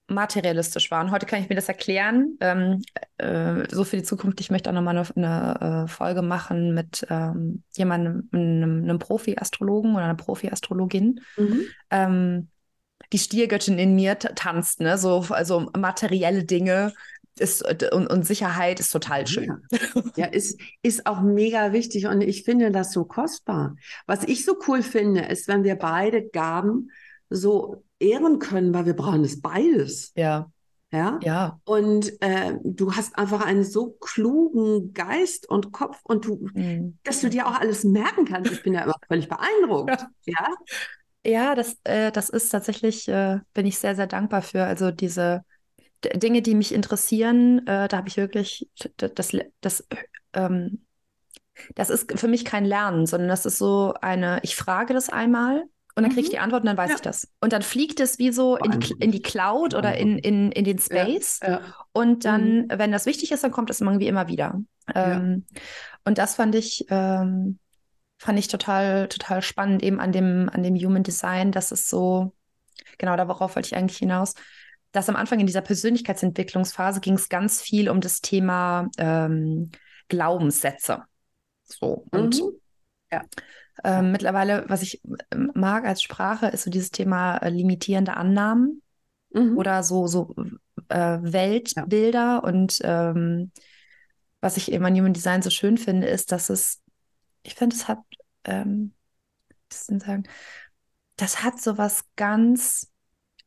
materialistisch war. Und heute kann ich mir das erklären. Ähm, äh, so für die Zukunft. Ich möchte auch nochmal eine, eine äh, Folge machen mit ähm, jemandem, einem, einem Profi-Astrologen oder einer Profi-Astrologin. Mhm. Ähm, die Stiergöttin in mir tanzt, ne? So, also materielle Dinge ist, und, und Sicherheit ist total schön. Ja, ja ist, ist auch mega wichtig und ich finde das so kostbar. Was ich so cool finde, ist, wenn wir beide Gaben so ehren können, weil wir brauchen es beides. Ja. Ja. Ja. Und äh, du hast einfach einen so klugen Geist und Kopf und du, mhm. dass du dir auch alles merken kannst. Ich bin ja immer völlig beeindruckt. Ja. Ja, ja das, äh, das ist tatsächlich, äh, bin ich sehr, sehr dankbar für. Also diese Dinge, die mich interessieren, äh, da habe ich wirklich das, das, ähm, das ist für mich kein Lernen, sondern das ist so eine, ich frage das einmal und dann kriege ich mhm. die Antwort und dann weiß ja. ich das. Und dann fliegt es wie so in die, in die Cloud oder in, in, in den Space. Ja, ja. Und dann, mhm. wenn das wichtig ist, dann kommt es irgendwie immer wieder. Ähm, und das fand ich, ähm, fand ich total, total spannend, eben an dem, an dem Human Design, dass es so, genau, darauf wollte ich eigentlich hinaus, dass am Anfang in dieser Persönlichkeitsentwicklungsphase ging es ganz viel um das Thema ähm, Glaubenssätze. So. Und mhm. ja. Ähm, mittlerweile, was ich ähm, mag als Sprache, ist so dieses Thema äh, limitierende Annahmen mhm. oder so, so äh, Weltbilder. Ja. Und ähm, was ich eben an Human Design so schön finde, ist, dass es, ich finde, es hat, ähm, sagen, das hat so was ganz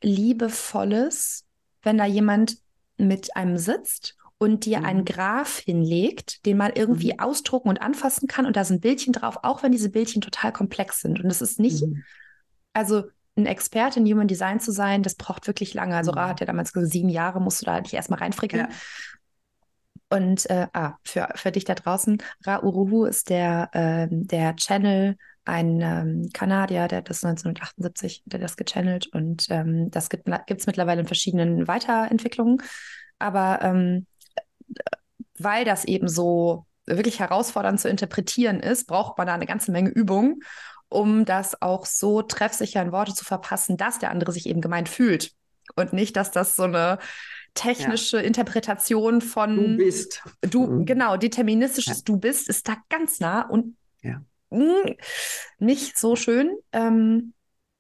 Liebevolles, wenn da jemand mit einem sitzt und dir mhm. einen Graph hinlegt, den man irgendwie mhm. ausdrucken und anfassen kann und da sind Bildchen drauf, auch wenn diese Bildchen total komplex sind. Und es ist nicht, mhm. also ein Experte in Human Design zu sein, das braucht wirklich lange. Also Ra mhm. hat ja damals gesagt, sieben Jahre musst du da dich erstmal reinfrickeln. Ja. Und äh, ah, für, für dich da draußen, Ra Uruhu ist der, äh, der Channel, ein ähm, Kanadier, der hat das 1978, der das gechannelt und ähm, das gibt es mittlerweile in verschiedenen Weiterentwicklungen. Aber ähm, weil das eben so wirklich herausfordernd zu interpretieren ist, braucht man da eine ganze Menge Übung, um das auch so treffsicher in Worte zu verpassen, dass der andere sich eben gemeint fühlt. Und nicht, dass das so eine technische ja. Interpretation von du bist. Du, mhm. genau, deterministisches ja. Du bist ist da ganz nah und ja. Nicht so schön. Ähm,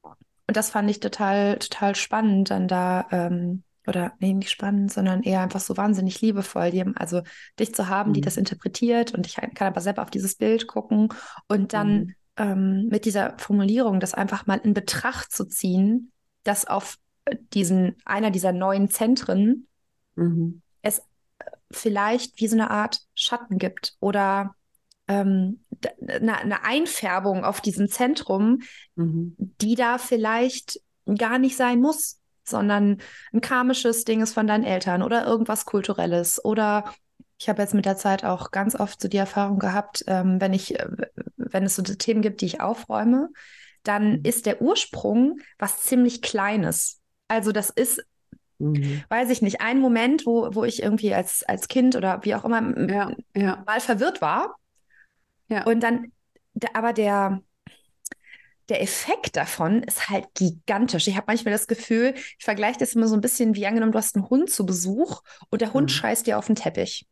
und das fand ich total, total spannend, dann da ähm, oder nee, nicht spannend, sondern eher einfach so wahnsinnig liebevoll, die, also dich zu haben, mhm. die das interpretiert und ich kann aber selber auf dieses Bild gucken und dann mhm. ähm, mit dieser Formulierung das einfach mal in Betracht zu ziehen, das auf diesen, einer dieser neuen Zentren Mhm. es vielleicht wie so eine Art Schatten gibt oder ähm, eine, eine Einfärbung auf diesem Zentrum, Mhm. die da vielleicht gar nicht sein muss, sondern ein karmisches Ding ist von deinen Eltern oder irgendwas Kulturelles. Oder ich habe jetzt mit der Zeit auch ganz oft so die Erfahrung gehabt, ähm, wenn ich, äh, wenn es so Themen gibt, die ich aufräume, dann ist der Ursprung was ziemlich Kleines. Also das ist, Mhm. weiß ich nicht, ein Moment, wo, wo ich irgendwie als, als Kind oder wie auch immer Ja, ja, mal verwirrt war. Ja. Und dann, da- aber der, der Effekt davon ist halt gigantisch. Ich habe manchmal das Gefühl, ich vergleiche das immer so ein bisschen wie angenommen, du hast einen Hund zu Besuch und der Hund Mhm. scheißt dir auf den Teppich.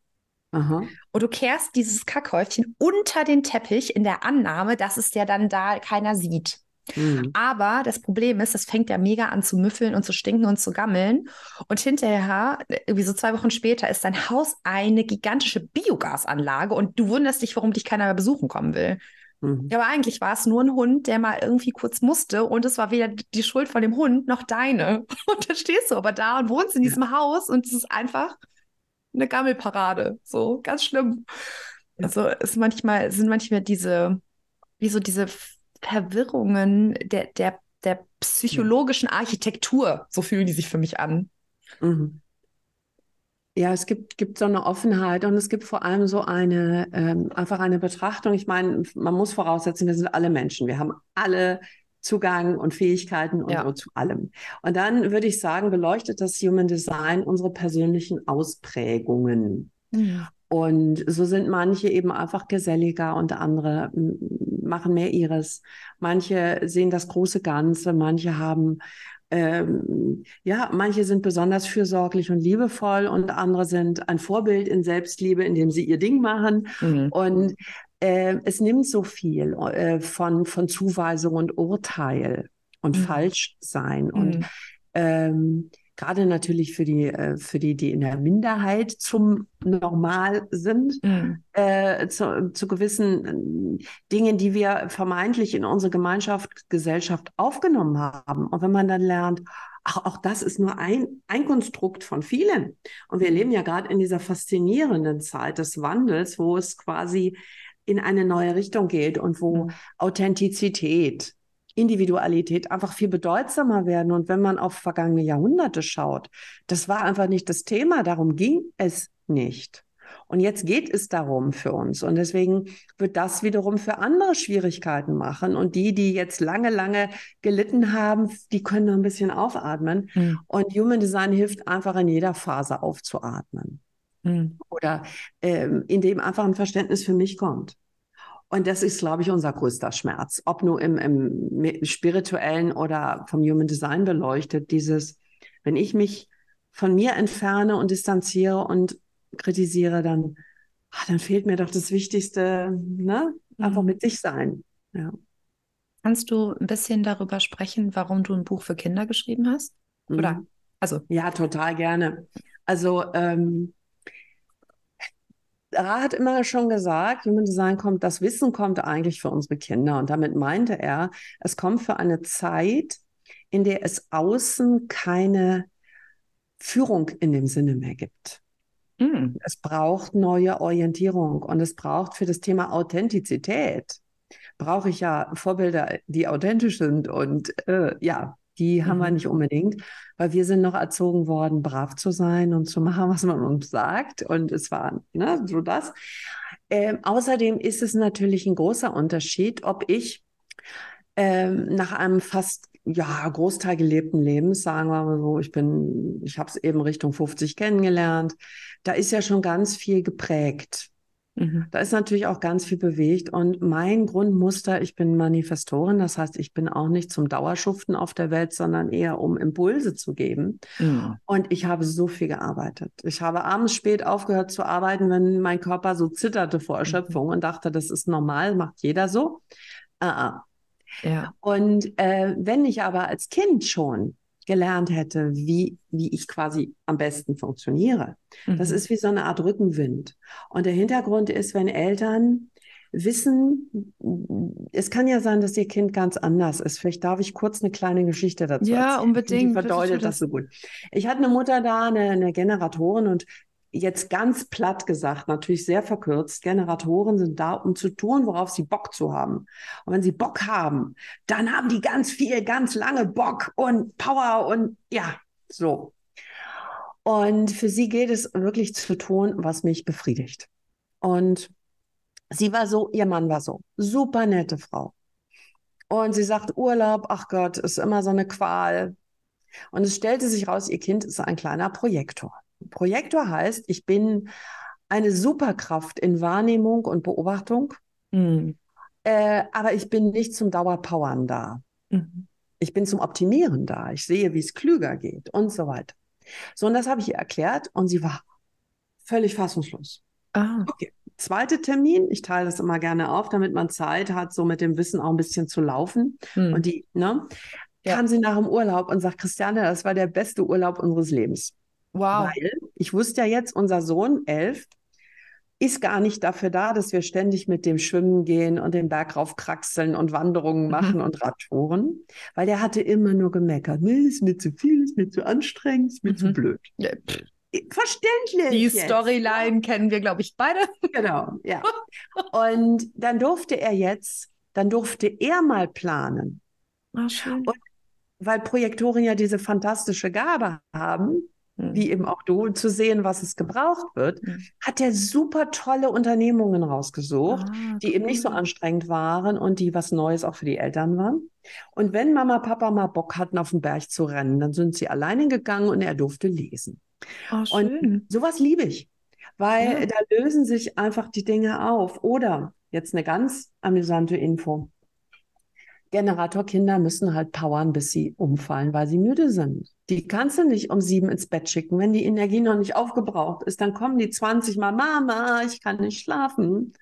Aha. Und du kehrst dieses Kackhäufchen unter den Teppich in der Annahme, dass es ja dann da keiner sieht. Mhm. Aber das Problem ist, das fängt ja mega an zu müffeln und zu stinken und zu gammeln. Und hinterher, irgendwie so zwei Wochen später, ist dein Haus eine gigantische Biogasanlage und du wunderst dich, warum dich keiner mehr besuchen kommen will. Mhm. Ja, aber eigentlich war es nur ein Hund, der mal irgendwie kurz musste und es war weder die Schuld von dem Hund noch deine. Und dann stehst du aber da und wohnst in diesem Haus und es ist einfach eine Gammelparade. So, ganz schlimm. Also ist manchmal, sind manchmal diese, wie so diese Verwirrungen der, der, der psychologischen Architektur, so fühlen die sich für mich an. Mhm. Ja, es gibt, gibt so eine Offenheit und es gibt vor allem so eine, ähm, einfach eine Betrachtung. Ich meine, man muss voraussetzen, wir sind alle Menschen. Wir haben alle Zugang und Fähigkeiten und Ja. so zu allem. Und dann würde ich sagen, beleuchtet das Human Design unsere persönlichen Ausprägungen. Und so sind manche eben einfach geselliger und andere machen mehr ihres. Manche sehen das große Ganze, manche haben, ähm, ja, manche sind besonders fürsorglich und liebevoll und andere sind ein Vorbild in Selbstliebe, indem sie ihr Ding machen. Mhm. Und äh, es nimmt so viel äh, von, von Zuweisung und Urteil und Mhm. Falschsein. Und Mhm. ähm, gerade natürlich für die, äh, für die, die in der Minderheit zum Normal sind, Mhm. äh, zu, zu gewissen äh, Dingen, die wir vermeintlich in unsere Gemeinschaft, Gesellschaft aufgenommen haben. Und wenn man dann lernt, ach, auch das ist nur ein, ein Konstrukt von vielen. Und wir leben ja gerade in dieser faszinierenden Zeit des Wandels, wo es quasi in eine neue Richtung geht und wo Mhm. Authentizität, Individualität einfach viel bedeutsamer werden. Und wenn man auf vergangene Jahrhunderte schaut, das war einfach nicht das Thema, darum ging es nicht. Und jetzt geht es darum für uns. Und deswegen wird das wiederum für andere Schwierigkeiten machen. Und die, die jetzt lange, lange gelitten haben, die können noch ein bisschen aufatmen. Mhm. Und Human Design hilft einfach in jeder Phase aufzuatmen. Mhm. Oder ähm, indem einfach ein Verständnis für mich kommt. Und das ist, glaube ich, unser größter Schmerz. Ob nur im, im spirituellen oder vom Human Design beleuchtet, dieses, wenn ich mich von mir entferne und distanziere und kritisiere, dann, ach, dann fehlt mir doch das Wichtigste, ne? Einfach Mhm. mit sich sein. Ja. Kannst du ein bisschen darüber sprechen, warum du ein Buch für Kinder geschrieben hast? Oder, Mhm. also, Ja, total gerne. Also, ähm, Ra hat immer schon gesagt, Human Design kommt, das Wissen kommt eigentlich für unsere Kinder. Und damit meinte er, es kommt für eine Zeit, in der es außen keine Führung in dem Sinne mehr gibt. mhm. Es braucht neue Orientierung und es braucht für das Thema Authentizität, brauche ich ja Vorbilder, die authentisch sind und äh, ja, die haben wir Mhm. nicht unbedingt, weil wir sind noch erzogen worden, brav zu sein und zu machen, was man uns sagt und es war ne, so das. Ähm, außerdem ist es natürlich ein großer Unterschied, ob ich ähm, nach einem fast ja, Großteil gelebten Lebens, sagen wir mal so, ich bin, ich habe es eben Richtung 50 kennengelernt, da ist ja schon ganz viel geprägt. Mhm. Da ist natürlich auch ganz viel bewegt und mein Grundmuster, ich bin Manifestorin, das heißt, ich bin auch nicht zum Dauerschuften auf der Welt, sondern eher um Impulse zu geben. Mhm. Und ich habe so viel gearbeitet. Ich habe abends spät aufgehört zu arbeiten, wenn mein Körper so zitterte vor Erschöpfung und dachte, das ist normal, macht jeder so. Ah, ah. Ja. Und äh, wenn ich aber als Kind schon gelernt hätte, wie, wie ich quasi am besten funktioniere, das Mhm. ist wie so eine Art Rückenwind. Und der Hintergrund ist, wenn Eltern wissen, es kann ja sein, dass Ihr Kind ganz anders ist. Vielleicht darf ich kurz eine kleine Geschichte dazu Ja, erzählen. unbedingt. Die verdeutet das das. so gut. Ich hatte eine Mutter da, eine, eine Generatorin und jetzt ganz platt gesagt, natürlich sehr verkürzt, Generatoren sind da, um zu tun, worauf sie Bock zu haben. Und wenn sie Bock haben, dann haben die ganz viel, ganz lange Bock und Power und ja, so. Und für sie geht es wirklich zu tun, was mich befriedigt. Und sie war so, ihr Mann war so, super nette Frau. Und sie sagt, Urlaub, ach Gott, ist immer so eine Qual. Und es stellte sich raus, ihr Kind ist ein kleiner Projektor. Projektor heißt, ich bin eine Superkraft in Wahrnehmung und Beobachtung, Mhm. äh, aber ich bin nicht zum Dauerpowern da. Mhm. Ich bin zum Optimieren da. Ich sehe, wie es klüger geht und so weiter. So, und das habe ich ihr erklärt und sie war völlig fassungslos. Ah. Okay. Zweiter Termin, ich teile das immer gerne auf, damit man Zeit hat, so mit dem Wissen auch ein bisschen zu laufen. Mhm. Und die, ne, Ja. kam sie nach dem Urlaub und sagt, Christiane, das war der beste Urlaub unseres Lebens. Wow. Weil ich wusste ja jetzt, unser Sohn, elf, ist gar nicht dafür da, dass wir ständig mit dem Schwimmen gehen und den Berg raufkraxeln und Wanderungen machen und Radtouren, weil der hatte immer nur gemeckert. Nee, ist mir zu viel, ist mir zu anstrengend, ist mir zu Mhm. blöd. Ja, Verständlich. Die jetzt, Storyline kennen wir, glaube ich, beide. Genau, ja. Und dann durfte er jetzt, dann durfte er mal planen, Ah, schön. Und- weil Projektoren ja diese fantastische Gabe haben, Mhm. Wie eben auch du, zu sehen, was es gebraucht wird, Mhm. hat er super tolle Unternehmungen rausgesucht, Ah, die eben nicht so anstrengend waren und die was Neues auch für die Eltern waren. Und wenn Mama, Papa mal Bock hatten, auf den Berg zu rennen, dann sind sie alleine gegangen und er durfte lesen. Ah, Und sowas liebe ich, weil Ja. da lösen sich einfach die Dinge auf. Oder jetzt eine ganz amüsante Info. Generatorkinder müssen halt powern, bis sie umfallen, weil sie müde sind. Die kannst du nicht um sieben ins Bett schicken. Wenn die Energie noch nicht aufgebraucht ist, dann kommen die 20 Mal, Mama, ich kann nicht schlafen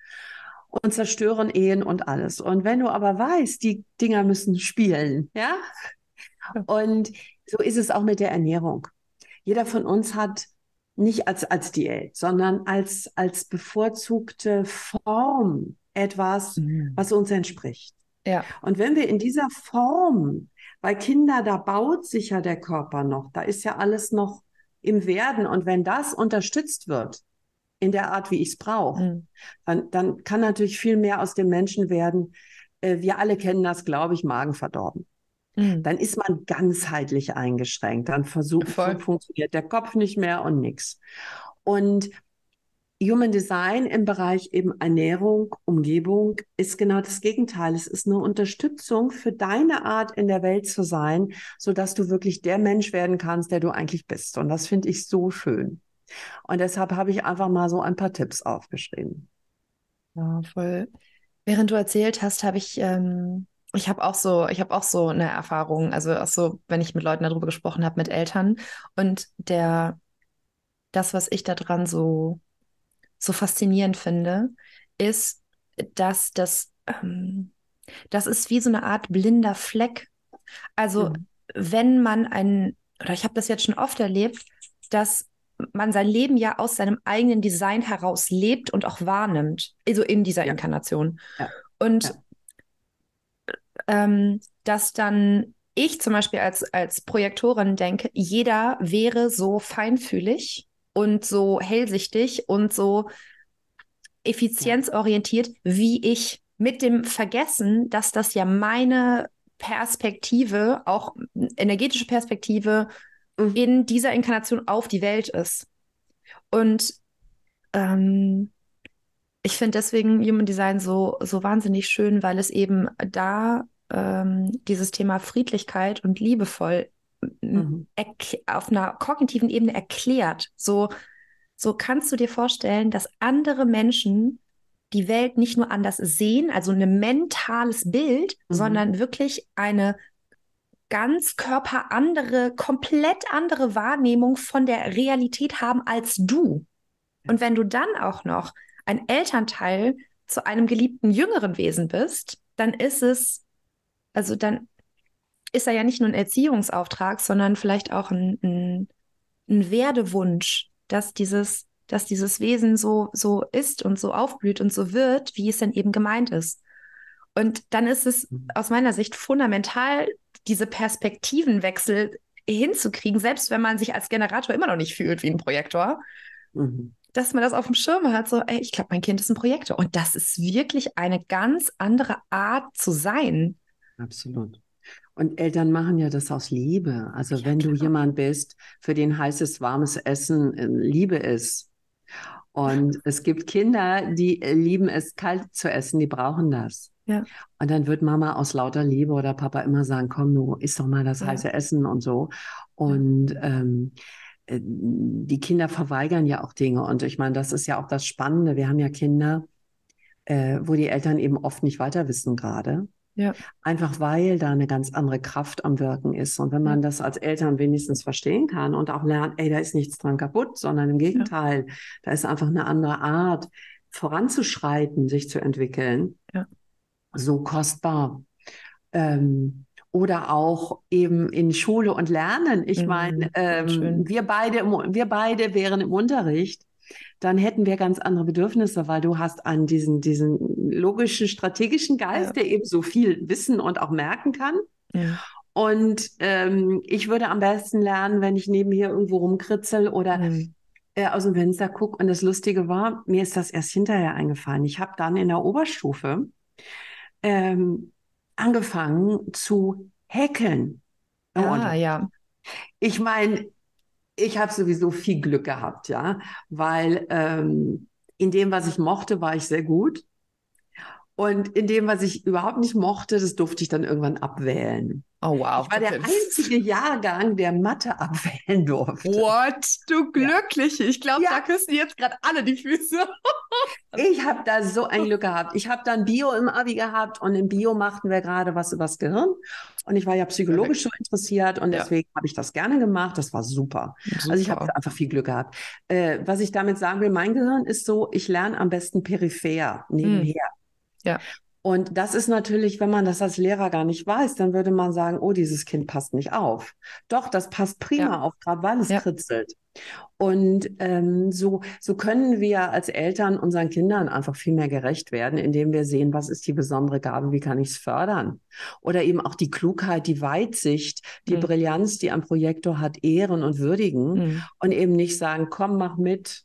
und zerstören Ehen und alles. Und wenn du aber weißt, die Dinger müssen spielen, ja? Und so ist es auch mit der Ernährung. Jeder von uns hat nicht als, als Diät, sondern als, als bevorzugte Form etwas, Mhm. was uns entspricht. Ja. Und wenn wir in dieser Form, weil Kinder, da baut sich ja der Körper noch, da ist ja alles noch im Werden. Und wenn das unterstützt wird, in der Art, wie ich es brauche, Mhm. dann, dann kann natürlich viel mehr aus dem Menschen werden. Äh, Wir alle kennen das, glaube ich, Magen verdorben. Mhm. Dann ist man ganzheitlich eingeschränkt. Dann versucht, Voll. funktioniert der Kopf nicht mehr und nichts. Und Human Design im Bereich eben Ernährung, Umgebung ist genau das Gegenteil. Es ist eine Unterstützung für deine Art in der Welt zu sein, sodass du wirklich der Mensch werden kannst, der du eigentlich bist. Und das finde ich so schön. Und deshalb habe ich einfach mal so ein paar Tipps aufgeschrieben. Ja, voll. Während du erzählt hast, habe ich, ähm, ich habe auch so, ich habe auch so eine Erfahrung, also auch so, wenn ich mit Leuten darüber gesprochen habe, mit Eltern und der, das, was ich daran so, so faszinierend finde, ist, dass das, ähm, das ist wie so eine Art blinder Fleck. Also, Mhm. wenn man ein, oder ich habe das jetzt schon oft erlebt, dass man sein Leben ja aus seinem eigenen Design heraus lebt und auch wahrnimmt, also in dieser Ja. Inkarnation. Ja. Und Ja. ähm, dass dann ich zum Beispiel als, als Projektorin denke, jeder wäre so feinfühlig und so hellsichtig und so effizienzorientiert wie ich, mit dem Vergessen, dass das ja meine Perspektive, auch energetische Perspektive, Mhm. in dieser Inkarnation auf die Welt ist. Und ähm, ich finde deswegen Human Design so, so wahnsinnig schön, weil es eben da ähm, dieses Thema Friedlichkeit und liebevoll Mhm. auf einer kognitiven Ebene erklärt. So, so kannst du dir vorstellen, dass andere Menschen die Welt nicht nur anders sehen, also ein mentales Bild, Mhm. sondern wirklich eine ganz körperandere, komplett andere Wahrnehmung von der Realität haben als du. Und wenn du dann auch noch ein Elternteil zu einem geliebten jüngeren Wesen bist, dann ist es, also dann ist er ja nicht nur ein Erziehungsauftrag, sondern vielleicht auch ein, ein, ein Werdewunsch, dass dieses, dass dieses Wesen so, so ist und so aufblüht und so wird, wie es dann eben gemeint ist. Und dann ist es Mhm. aus meiner Sicht fundamental, diese Perspektivenwechsel hinzukriegen, selbst wenn man sich als Generator immer noch nicht fühlt wie ein Projektor, Mhm. dass man das auf dem Schirm hat, so, ey, ich glaube, mein Kind ist ein Projektor. Und das ist wirklich eine ganz andere Art zu sein. Absolut. Und Eltern machen ja das aus Liebe. Also Ja, wenn du klar. jemand bist, für den heißes, warmes Essen äh, Liebe ist. Und es gibt Kinder, die äh, lieben es, kalt zu essen, die brauchen das. Ja. Und dann wird Mama aus lauter Liebe oder Papa immer sagen, komm, du isst doch mal das Ja. heiße Essen und so. Und ähm, äh, die Kinder verweigern ja auch Dinge. Und ich meine, das ist ja auch das Spannende. Wir haben ja Kinder, äh, wo die Eltern eben oft nicht weiter wissen gerade. Ja. Einfach weil da eine ganz andere Kraft am Wirken ist. Und wenn man das als Eltern wenigstens verstehen kann und auch lernt, ey, da ist nichts dran kaputt, sondern im Gegenteil, da ist einfach eine andere Art, voranzuschreiten, sich zu entwickeln. Ja. So kostbar. Ähm, oder auch eben in Schule und Lernen. Ich Mhm, meine, ähm, wir beide, wir beide wären im Unterricht, dann hätten wir ganz andere Bedürfnisse, weil du hast an diesen, diesen logischen, strategischen Geist, Ja. der eben so viel wissen und auch merken kann. Mhm. Und ähm, ich würde am besten lernen, wenn ich nebenher irgendwo rumkritzel oder Mhm. äh, aus dem Fenster gucke. Und das Lustige war, mir ist das erst hinterher eingefallen. Ich habe dann in der Oberstufe ähm, angefangen zu häkeln. Ah, ja. Ich meine, ich habe sowieso viel Glück gehabt, ja, weil ähm, in dem, was ich mochte, war ich sehr gut. Und in dem, was ich überhaupt nicht mochte, das durfte ich dann irgendwann abwählen. Oh, wow. Ich war der einzige Jahrgang, der Mathe abwählen durfte. What? Du Glückliche. Ich glaube, Ja. da küssen jetzt gerade alle die Füße. Ich habe da so ein Glück gehabt. Ich habe dann Bio im Abi gehabt und im Bio machten wir gerade was übers Gehirn. Und ich war ja psychologisch so interessiert und Ja. deswegen habe ich das gerne gemacht. Das war super. Also ich habe Super. einfach viel Glück gehabt. Äh, was ich damit sagen will, mein Gehirn ist so, ich lerne am besten peripher, nebenher. Ja. Und das ist natürlich, wenn man das als Lehrer gar nicht weiß, dann würde man sagen, oh, dieses Kind passt nicht auf. Doch, das passt prima Ja. auf, gerade weil es Ja. kritzelt. Und ähm, so, so können wir als Eltern unseren Kindern einfach viel mehr gerecht werden, indem wir sehen, was ist die besondere Gabe, wie kann ich es fördern? Oder eben auch die Klugheit, die Weitsicht, die Mhm. Brillanz, die ein Projektor hat, ehren und würdigen Mhm. und eben nicht sagen, komm, mach mit,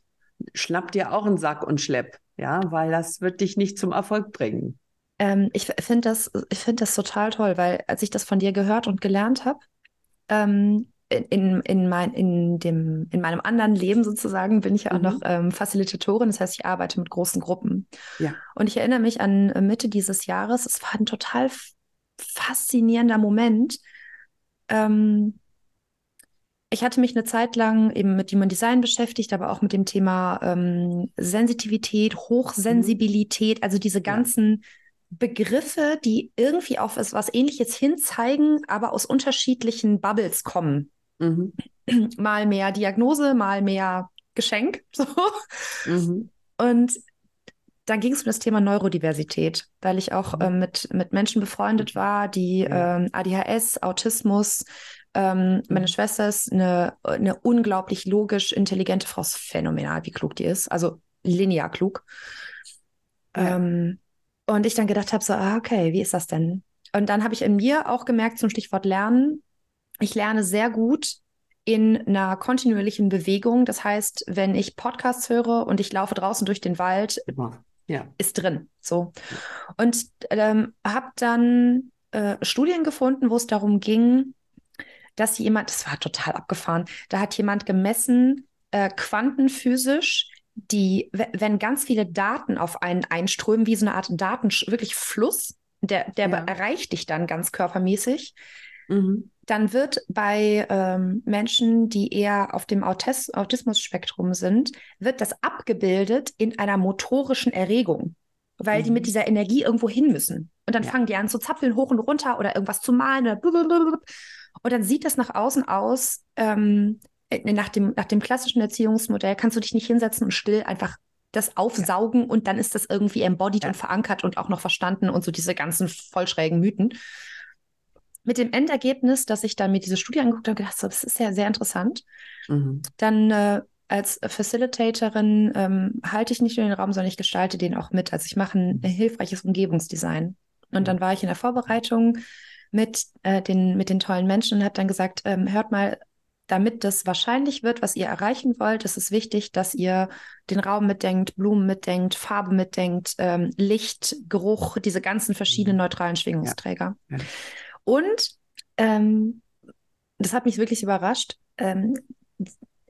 schnapp dir auch einen Sack und schlepp, ja, weil das wird dich nicht zum Erfolg bringen. Ähm, ich finde das, ich finde das total toll, weil als ich das von dir gehört und gelernt habe, ähm, in, in, mein, in, dem, in meinem anderen Leben sozusagen bin ich ja auch Mhm. noch ähm, Facilitatorin, das heißt, ich arbeite mit großen Gruppen. Ja. Und ich erinnere mich an Mitte dieses Jahres, es war ein total faszinierender Moment. Ähm, ich hatte mich eine Zeit lang eben mit Human Design beschäftigt, aber auch mit dem Thema ähm, Sensitivität, Hochsensibilität, also diese ganzen Begriffe, die irgendwie auf es- was Ähnliches hinzeigen, aber aus unterschiedlichen Bubbles kommen. Mhm. Mal mehr Diagnose, mal mehr Geschenk. So. Mhm. Und dann ging es um das Thema Neurodiversität, weil ich auch ähm, mit, mit Menschen befreundet war, die ähm, ADHS, Autismus, ähm, meine Mhm. Schwester ist eine, eine unglaublich logisch intelligente Frau, ist phänomenal, wie klug die ist, also linear klug. Ja. Ähm, und ich dann gedacht habe, so, ah, okay, wie ist das denn? Und dann habe ich in mir auch gemerkt, zum Stichwort Lernen, ich lerne sehr gut in einer kontinuierlichen Bewegung. Das heißt, wenn ich Podcasts höre und ich laufe draußen durch den Wald. Ja. ist drin. So. Und ähm, habe dann äh, Studien gefunden, wo es darum ging, dass jemand, das war total abgefahren, da hat jemand gemessen, äh, quantenphysisch, die, we- wenn ganz viele Daten auf einen einströmen, wie so eine Art Daten, wirklich Fluss, der, der Ja. erreicht dich dann ganz körpermäßig, Mhm. dann wird bei ähm, Menschen, die eher auf dem Autis Autismus-Spektrum sind, wird das abgebildet in einer motorischen Erregung, weil die Mhm. mit dieser Energie irgendwo hin müssen. Und dann Ja. fangen die an zu zapfeln, hoch und runter oder irgendwas zu malen. Blablabla. Und dann sieht das nach außen aus, ähm, äh, nach, dem, nach dem klassischen Erziehungsmodell kannst du dich nicht hinsetzen und still einfach das aufsaugen und dann ist das irgendwie embodied Ja. und verankert und auch noch verstanden und so diese ganzen vollschrägen Mythen mit dem Endergebnis, dass ich dann mir diese Studie angeguckt habe gedacht, so, das ist ja sehr interessant. Mhm. Dann äh, als Facilitatorin ähm, halte ich nicht nur den Raum, sondern ich gestalte den auch mit. Also ich mache ein, ein hilfreiches Umgebungsdesign. Und dann war ich in der Vorbereitung mit, äh, den, mit den tollen Menschen und habe dann gesagt, ähm, hört mal, damit das wahrscheinlich wird, was ihr erreichen wollt, ist es wichtig, dass ihr den Raum mitdenkt, Blumen mitdenkt, Farbe mitdenkt, ähm, Licht, Geruch, diese ganzen verschiedenen mhm. neutralen Schwingungsträger. Ja. Ja. Und ähm, das hat mich wirklich überrascht. Ähm,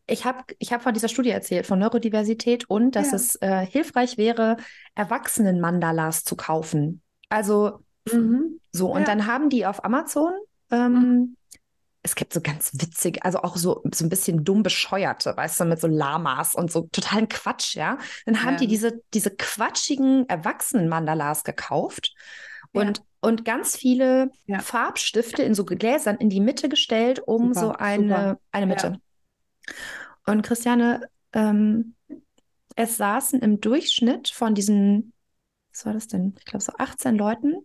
ich habe ich hab von dieser Studie erzählt, von Neurodiversität und dass ja. es äh, hilfreich wäre, Erwachsenen-Mandalas zu kaufen. Also mhm. so. Und dann haben die auf Amazon ähm, mhm es gibt so ganz witzig, also auch so, so ein bisschen dumm bescheuerte, weißt du, mit so Lamas und so totalen Quatsch, ja. Dann haben ja. die diese, diese quatschigen Erwachsenen-Mandalas gekauft und, ja. und ganz viele ja. Farbstifte in so Gläsern in die Mitte gestellt, um super, so eine, eine Mitte. Und Christiane, ähm, es saßen im Durchschnitt von diesen, was war das denn? Ich glaube, so 18 Leuten,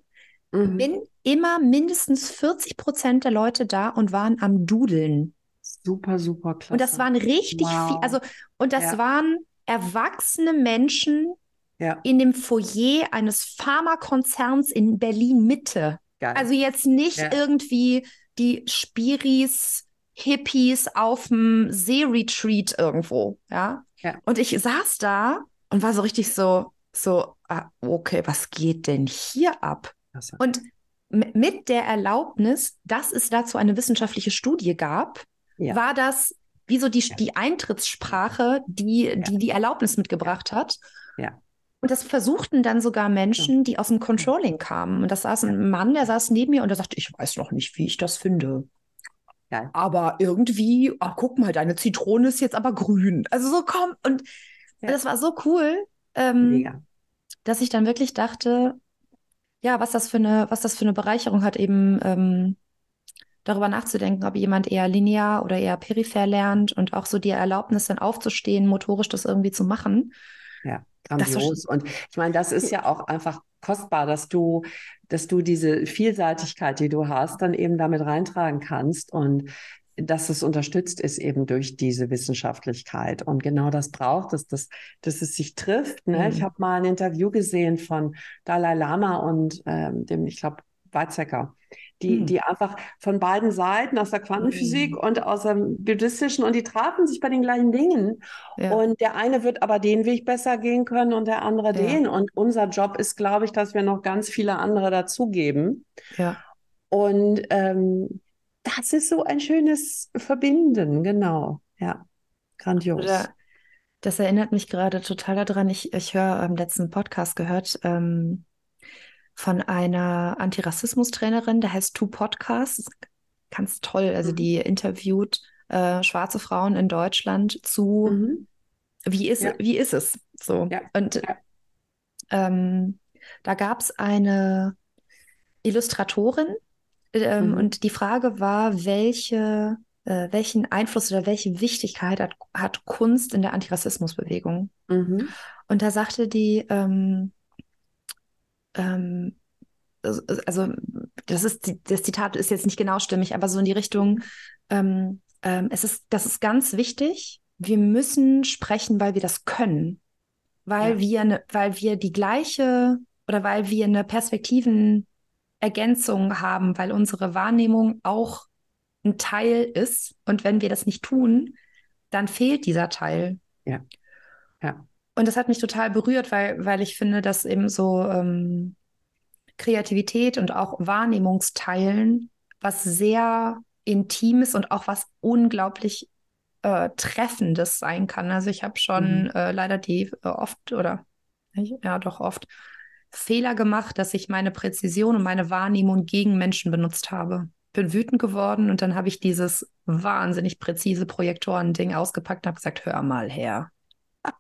mhm. bin immer mindestens 40 Prozent der Leute da und waren am Dudeln. Super, super klasse. Und das waren richtig wow. viel, also, und das ja. waren erwachsene Menschen ja. in dem Foyer eines Pharmakonzerns in Berlin Mitte. Geil. Also jetzt nicht ja. irgendwie die Spiris, Hippies auf dem Seeretreat irgendwo, ja? ja. Und ich saß da und war so richtig so, so, ah, okay, was geht denn hier ab? Und mit der Erlaubnis, dass es dazu eine wissenschaftliche Studie gab, ja. war das wie so die, ja. die Eintrittssprache, die, die die Erlaubnis mitgebracht hat. Ja. Und das versuchten dann sogar Menschen, die aus dem Controlling kamen. Und das saß ein Mann, der saß neben mir und der sagte, ich weiß noch nicht, wie ich das finde. Geil. Aber irgendwie, ach, guck mal, deine Zitrone ist jetzt aber grün. Also so komm. Und das war so cool, ähm, dass ich dann wirklich dachte, ja, was das für eine, was das für eine Bereicherung hat, eben ähm, darüber nachzudenken, ob jemand eher linear oder eher peripher lernt und auch so die Erlaubnis dann aufzustehen, motorisch das irgendwie zu machen. Ja, grandios. Und ich meine, das ist ja auch einfach kostbar, dass du, dass du diese Vielseitigkeit, die du hast, dann eben damit reintragen kannst. Und dass es unterstützt ist eben durch diese Wissenschaftlichkeit. Und genau das braucht es, dass, dass es sich trifft. Ne? Mhm. Ich habe mal ein Interview gesehen von Dalai Lama und ähm, dem, ich glaube, Weizsäcker, die, mhm. die einfach von beiden Seiten, aus der Quantenphysik mhm. und aus dem buddhistischen, und die trafen sich bei den gleichen Dingen. Ja. Und der eine wird aber den Weg besser gehen können und der andere ja. den. Und unser Job ist, glaube ich, dass wir noch ganz viele andere dazugeben. Ja. Und ähm, das ist so ein schönes Verbinden, genau. Ja, grandios. Oder das erinnert mich gerade total daran. Ich, ich höre am letzten Podcast gehört ähm, von einer Antirassismus-Trainerin, der heißt Two Podcasts. Ganz toll. Also mhm. die interviewt äh, schwarze Frauen in Deutschland zu mhm. wie ist ja. wie ist es so ja. und ja. Ähm, da gab es eine Illustratorin, ähm, mhm. Und die Frage war, welche, äh, welchen Einfluss oder welche Wichtigkeit hat, hat Kunst in der Antirassismusbewegung? Mhm. Und da sagte die, ähm, ähm, also das ist das Zitat ist jetzt nicht genau stimmig, aber so in die Richtung, ähm, ähm, es ist, das ist ganz wichtig. Wir müssen sprechen, weil wir das können, weil ja. wir, ne, weil wir die gleiche oder weil wir eine Perspektiven Ergänzung haben, weil unsere Wahrnehmung auch ein Teil ist. Und wenn wir das nicht tun, dann fehlt dieser Teil. Ja. Ja. Und das hat mich total berührt, weil, weil ich finde, dass eben so ähm, Kreativität und auch Wahrnehmungsteilen was sehr Intimes und auch was unglaublich äh, Treffendes sein kann. Also ich habe schon mhm. äh, leider die äh, oft oder ja doch oft Fehler gemacht, dass ich meine Präzision und meine Wahrnehmung gegen Menschen benutzt habe. Bin wütend geworden und dann habe ich dieses wahnsinnig präzise Projektoren-Ding ausgepackt und habe gesagt, hör mal her.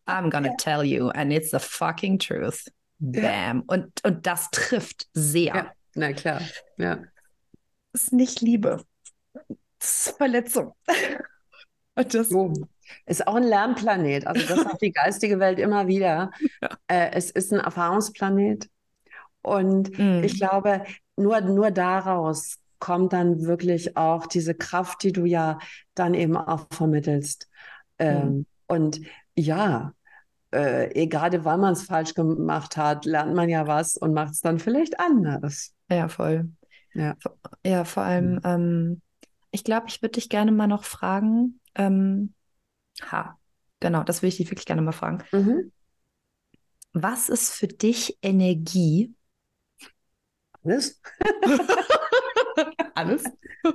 I'm gonna tell you and it's the fucking truth. Bam. Ja. Und, und das trifft sehr. Ja, na klar. Ja. Das ist nicht Liebe. Das ist Verletzung. Und das, oh. Ist auch ein Lernplanet. Also das hat die geistige Welt immer wieder. Ja. Äh, es ist ein Erfahrungsplanet. Und mhm. ich glaube, nur, nur daraus kommt dann wirklich auch diese Kraft, die du ja dann eben auch vermittelst. Ähm, mhm. Und ja, äh, gerade weil man es falsch gemacht hat, lernt man ja was und macht es dann vielleicht anders. Ja, voll. Ja, ja vor allem, mhm. ähm, ich glaube, ich würde dich gerne mal noch fragen, ähm, ha, genau, das würde ich dich wirklich gerne mal fragen. Mhm. Was ist für dich Energie? Alles. Alles?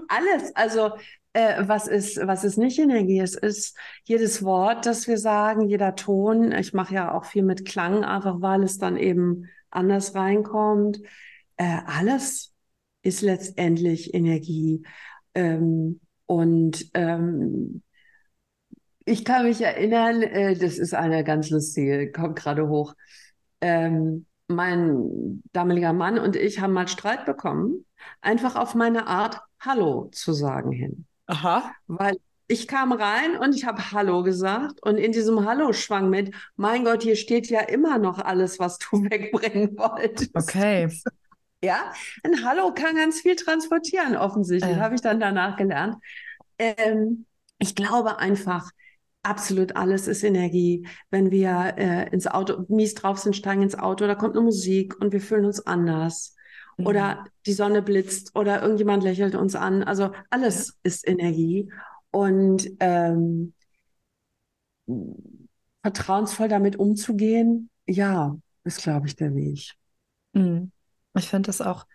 Alles. Also, äh, was, ist, was ist nicht Energie? Es ist jedes Wort, das wir sagen, jeder Ton. Ich mache ja auch viel mit Klang, einfach weil es dann eben anders reinkommt. Äh, alles ist letztendlich Energie. Ähm, und ähm, ich kann mich erinnern, äh, das ist eine ganz lustige, kommt gerade hoch. Ähm, mein damaliger Mann und ich haben mal Streit bekommen, einfach auf meine Art Hallo zu sagen hin. Aha. Weil ich kam rein und ich habe Hallo gesagt und in diesem Hallo schwang mit, mein Gott, hier steht ja immer noch alles, was du wegbringen wolltest. Okay. Ja, ein Hallo kann ganz viel transportieren, offensichtlich, äh. habe ich dann danach gelernt. Ähm, ich glaube einfach, absolut alles ist Energie. Wenn wir äh, ins Auto mies drauf sind, steigen ins Auto, da kommt eine Musik und wir fühlen uns anders. Mhm. Oder die Sonne blitzt oder irgendjemand lächelt uns an. Also alles ja. ist Energie. Und ähm, vertrauensvoll damit umzugehen, ja, ist, glaube ich, der Weg. Mhm. Ich finde das auch,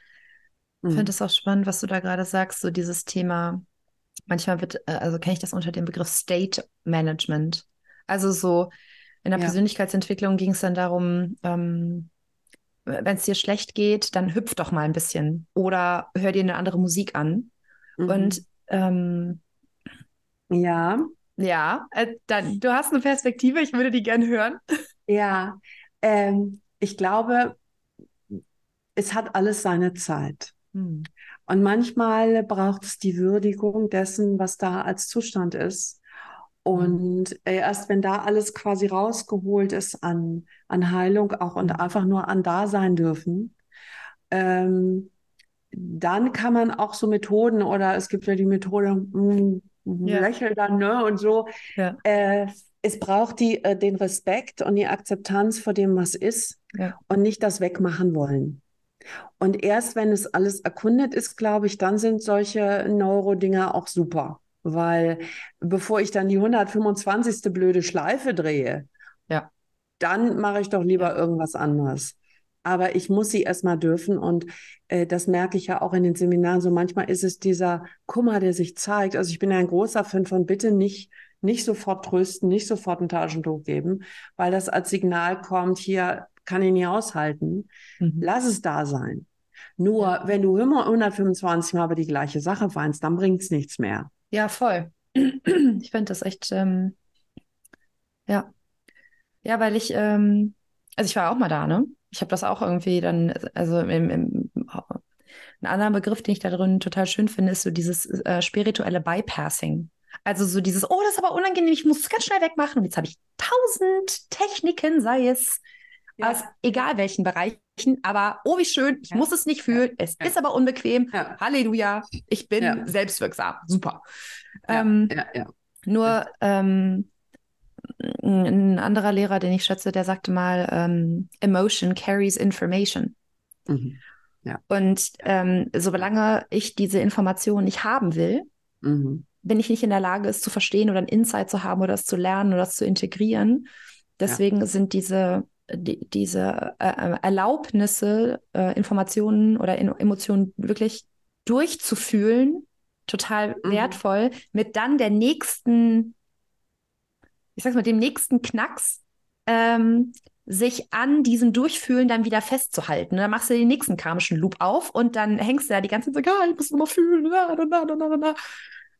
mhm. finde das auch spannend, was du da gerade sagst, so dieses Thema manchmal wird, äh, also kenne ich das unter dem Begriff State Management. Also so in der ja. Persönlichkeitsentwicklung ging es dann darum, ähm, wenn es dir schlecht geht, dann hüpf doch mal ein bisschen oder hör dir eine andere Musik an. Mhm. Und ähm, ja. Ja, äh, dann, du hast eine Perspektive, ich würde die gerne hören. Ja, ähm, ich glaube, es hat alles seine Zeit. Hm. Und manchmal braucht es die Würdigung dessen, was da als Zustand ist. Und äh, erst wenn da alles quasi rausgeholt ist an, an Heilung auch und mhm. einfach nur an Dasein dürfen, ähm, dann kann man auch so Methoden oder es gibt ja die Methode, mh, mm, ja. lächel dann, ne, und so. Ja. Äh, es braucht die, äh, den Respekt und die Akzeptanz vor dem, was ist ja. und nicht das Wegmachen wollen. Und erst wenn es alles erkundet ist, glaube ich, dann sind solche Neuro-Dinger auch super. Weil bevor ich dann die 125. blöde Schleife drehe, ja. dann mache ich doch lieber irgendwas anderes. Aber ich muss sie erstmal dürfen und äh, das merke ich ja auch in den Seminaren. So manchmal ist es dieser Kummer, der sich zeigt. Also ich bin ein großer Fan von bitte nicht nicht sofort trösten, nicht sofort ein Taschentuch geben, weil das als Signal kommt, hier kann ich nicht aushalten. Mhm. Lass es da sein. Nur ja. wenn du immer 125 Mal über die gleiche Sache weinst, dann bringt es nichts mehr. Ja, voll. Ich finde das echt, ähm, ja. Ja, weil ich, ähm, also ich war auch mal da, ne? Ich habe das auch irgendwie dann, also im, im, ein anderer Begriff, den ich da drin total schön finde, ist so dieses äh, spirituelle Bypassing. Also so dieses, oh, das ist aber unangenehm, ich muss es ganz schnell wegmachen. Und jetzt habe ich tausend Techniken, sei es ja. aus egal welchen Bereichen, aber oh, wie schön, ich ja. muss es nicht fühlen, es ja. ist aber unbequem. Halleluja, ich bin selbstwirksam. Super. Ähm, nur ähm, ein anderer Lehrer, den ich schätze, der sagte mal, ähm, Emotion carries information. Mhm. Und ähm, solange ich diese Information nicht haben will, mhm. bin ich nicht in der Lage, es zu verstehen oder ein Insight zu haben oder es zu lernen oder es zu integrieren. Deswegen sind diese die, diese äh, äh, Erlaubnisse, äh, Informationen oder in, Emotionen wirklich durchzufühlen, total mhm. wertvoll, mit dann der nächsten, ich sag's mal, dem nächsten Knacks, ähm, sich an diesem Durchfühlen dann wieder festzuhalten. dann machst du den nächsten karmischen Loop auf und dann hängst du da die ganze Zeit so, ja, ich muss immer fühlen. Da, da, da,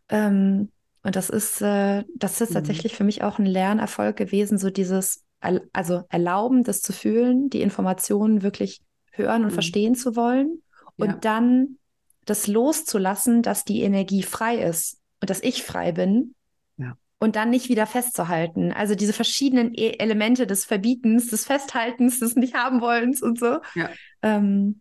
ähm, und das ist, äh, das ist mhm. tatsächlich für mich auch ein Lernerfolg gewesen, so dieses also erlauben, das zu fühlen, die Informationen wirklich hören und mhm. verstehen zu wollen und ja. dann das loszulassen, dass die Energie frei ist und dass ich frei bin ja. und dann nicht wieder festzuhalten. Also diese verschiedenen e Elemente des Verbietens, des Festhaltens, des Nicht-Haben-Wollens und so. Ja. Ähm,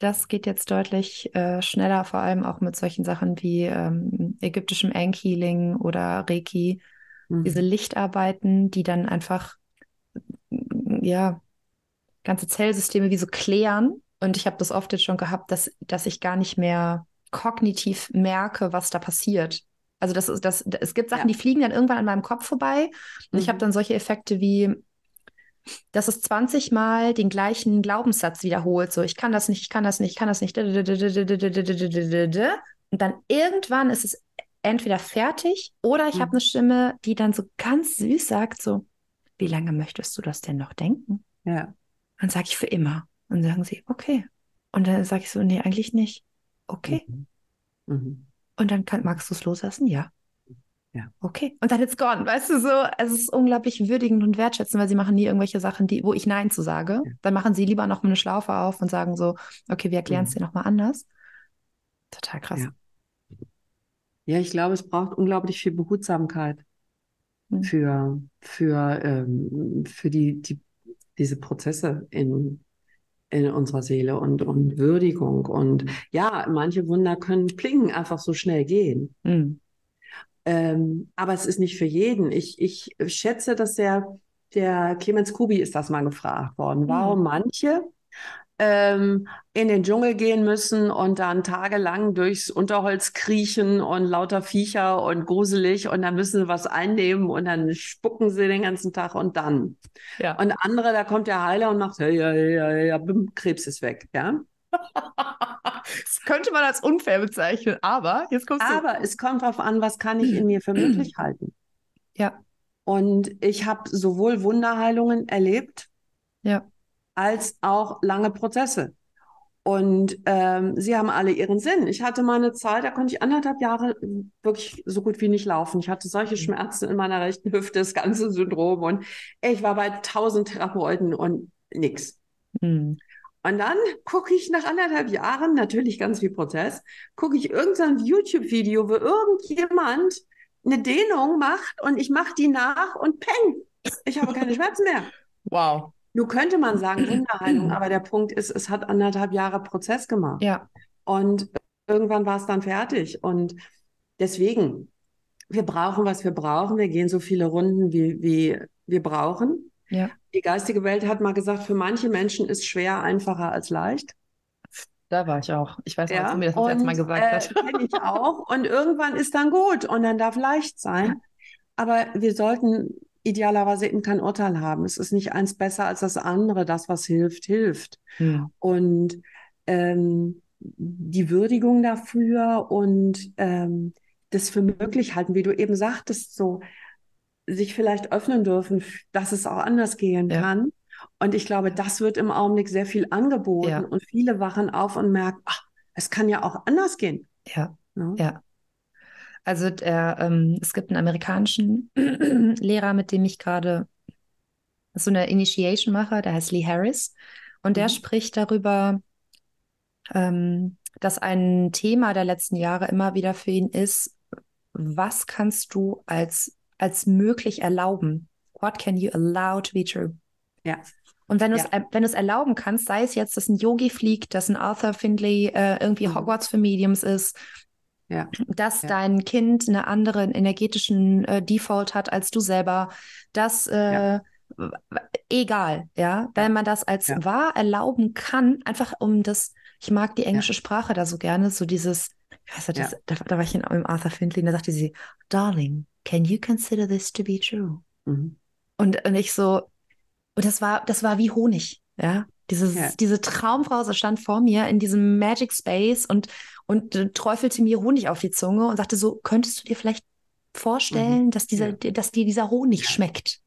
das geht jetzt deutlich äh, schneller, vor allem auch mit solchen Sachen wie ähm, ägyptischem Ankh-Healing oder Reiki. Mhm. Diese Lichtarbeiten, die dann einfach ja, ganze Zellsysteme wie so klären. Und ich habe das oft jetzt schon gehabt, dass, dass ich gar nicht mehr kognitiv merke, was da passiert. Also das ist das, es gibt Sachen, ja. die fliegen dann irgendwann an meinem Kopf vorbei. Und mhm. ich habe dann solche Effekte wie, dass es 20 Mal den gleichen Glaubenssatz wiederholt. So, ich kann das nicht, ich kann das nicht, ich kann das nicht. Und dann irgendwann ist es entweder fertig oder ich mhm. habe eine Stimme, die dann so ganz süß sagt: so, wie lange möchtest du das denn noch denken? Ja. Dann sage ich für immer. Und dann sagen sie, okay. Und dann sage ich so, nee, eigentlich nicht. Okay. Mhm. Mhm. Und dann kann, magst du es loslassen? Ja. Ja. Okay. Und dann ist gone. Weißt du so, es ist unglaublich würdigend und wertschätzend, weil sie machen nie irgendwelche Sachen, die, wo ich Nein zu sage. Ja. Dann machen sie lieber noch eine Schlaufe auf und sagen so, okay, wir erklären es mhm. dir nochmal anders. Total krass. Ja. ja. ich glaube, es braucht unglaublich viel Behutsamkeit. Für, für, ähm, für die, die, diese Prozesse in, in unserer Seele und, und Würdigung. Und ja, manche Wunder können plingen einfach so schnell gehen. Mhm. Ähm, aber es ist nicht für jeden. Ich, ich schätze, dass der, der Clemens Kubi ist das mal gefragt worden, warum mhm. manche ähm, in den Dschungel gehen müssen und dann tagelang durchs Unterholz kriechen und lauter Viecher und gruselig und dann müssen sie was einnehmen und dann spucken sie den ganzen Tag und dann. Ja. Und andere, da kommt der Heiler und macht, ja, ja, ja, ja, Krebs ist weg, ja. das könnte man als unfair bezeichnen, aber jetzt kommst du. Aber es kommt darauf an, was kann ich in mir für möglich halten. Ja. Und ich habe sowohl Wunderheilungen erlebt, ja. Als auch lange Prozesse. Und ähm, sie haben alle ihren Sinn. Ich hatte mal eine Zeit, da konnte ich anderthalb Jahre wirklich so gut wie nicht laufen. Ich hatte solche mhm. Schmerzen in meiner rechten Hüfte, das ganze Syndrom. Und ich war bei tausend Therapeuten und nix. Mhm. Und dann gucke ich nach anderthalb Jahren, natürlich ganz viel Prozess, gucke ich irgendein YouTube-Video, wo irgendjemand eine Dehnung macht und ich mache die nach und peng, ich habe keine Schmerzen mehr. Wow. Nun könnte man sagen Wunderheilung, aber der Punkt ist, es hat anderthalb Jahre Prozess gemacht. Ja. Und irgendwann war es dann fertig. Und deswegen, wir brauchen, was wir brauchen. Wir gehen so viele Runden, wie, wie wir brauchen. Ja. Die geistige Welt hat mal gesagt, für manche Menschen ist schwer einfacher als leicht. Da war ich auch. Ich weiß nicht, ja, mir das und, letzte Mal gesagt äh, hat. Kenne ich auch. Und irgendwann ist dann gut und dann darf leicht sein. Aber wir sollten idealerweise eben kein Urteil haben. Es ist nicht eins besser als das andere. Das, was hilft, hilft. Hm. Und ähm, die Würdigung dafür und ähm, das für möglich halten, wie du eben sagtest, so sich vielleicht öffnen dürfen, dass es auch anders gehen ja. kann. Und ich glaube, das wird im Augenblick sehr viel angeboten ja. und viele wachen auf und merken, ach, es kann ja auch anders gehen. Ja, ja. ja. Also der, ähm, es gibt einen amerikanischen Lehrer, mit dem ich gerade so eine Initiation mache, der heißt Lee Harris. Und der mhm. spricht darüber, ähm, dass ein Thema der letzten Jahre immer wieder für ihn ist, was kannst du als als möglich erlauben. What can you allow to be true? Ja. Und wenn du es, ja. wenn du es erlauben kannst, sei es jetzt, dass ein Yogi fliegt, dass ein Arthur Findlay äh, irgendwie mhm. Hogwarts für Mediums ist, ja. dass ja. dein Kind einen anderen energetischen äh, Default hat als du selber, dass äh, egal, ja, wenn man das als wahr erlauben kann, einfach um das, ich mag die englische Sprache da so gerne, so dieses, ich weiß nicht, das, da, da, war ich in, im Arthur Findlay, da sagte sie, Darling, can you consider this to be true? Mhm. Und, und ich so, und das war, das war wie Honig, ja. Dieses, ja. Diese Traumfrau stand vor mir in diesem Magic Space und, und äh, träufelte mir Honig auf die Zunge und sagte so, könntest du dir vielleicht vorstellen, mhm. dass, dieser, ja. dass dir dieser Honig schmeckt?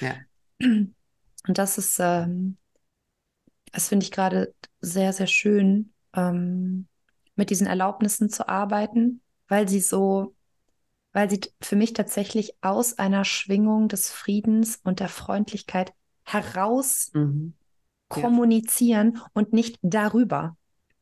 Ja. Und das ist, ähm, das finde ich gerade sehr, sehr schön, ähm, mit diesen Erlaubnissen zu arbeiten, weil sie so weil sie für mich tatsächlich aus einer Schwingung des Friedens und der Freundlichkeit heraus mhm. kommunizieren ja. und nicht darüber.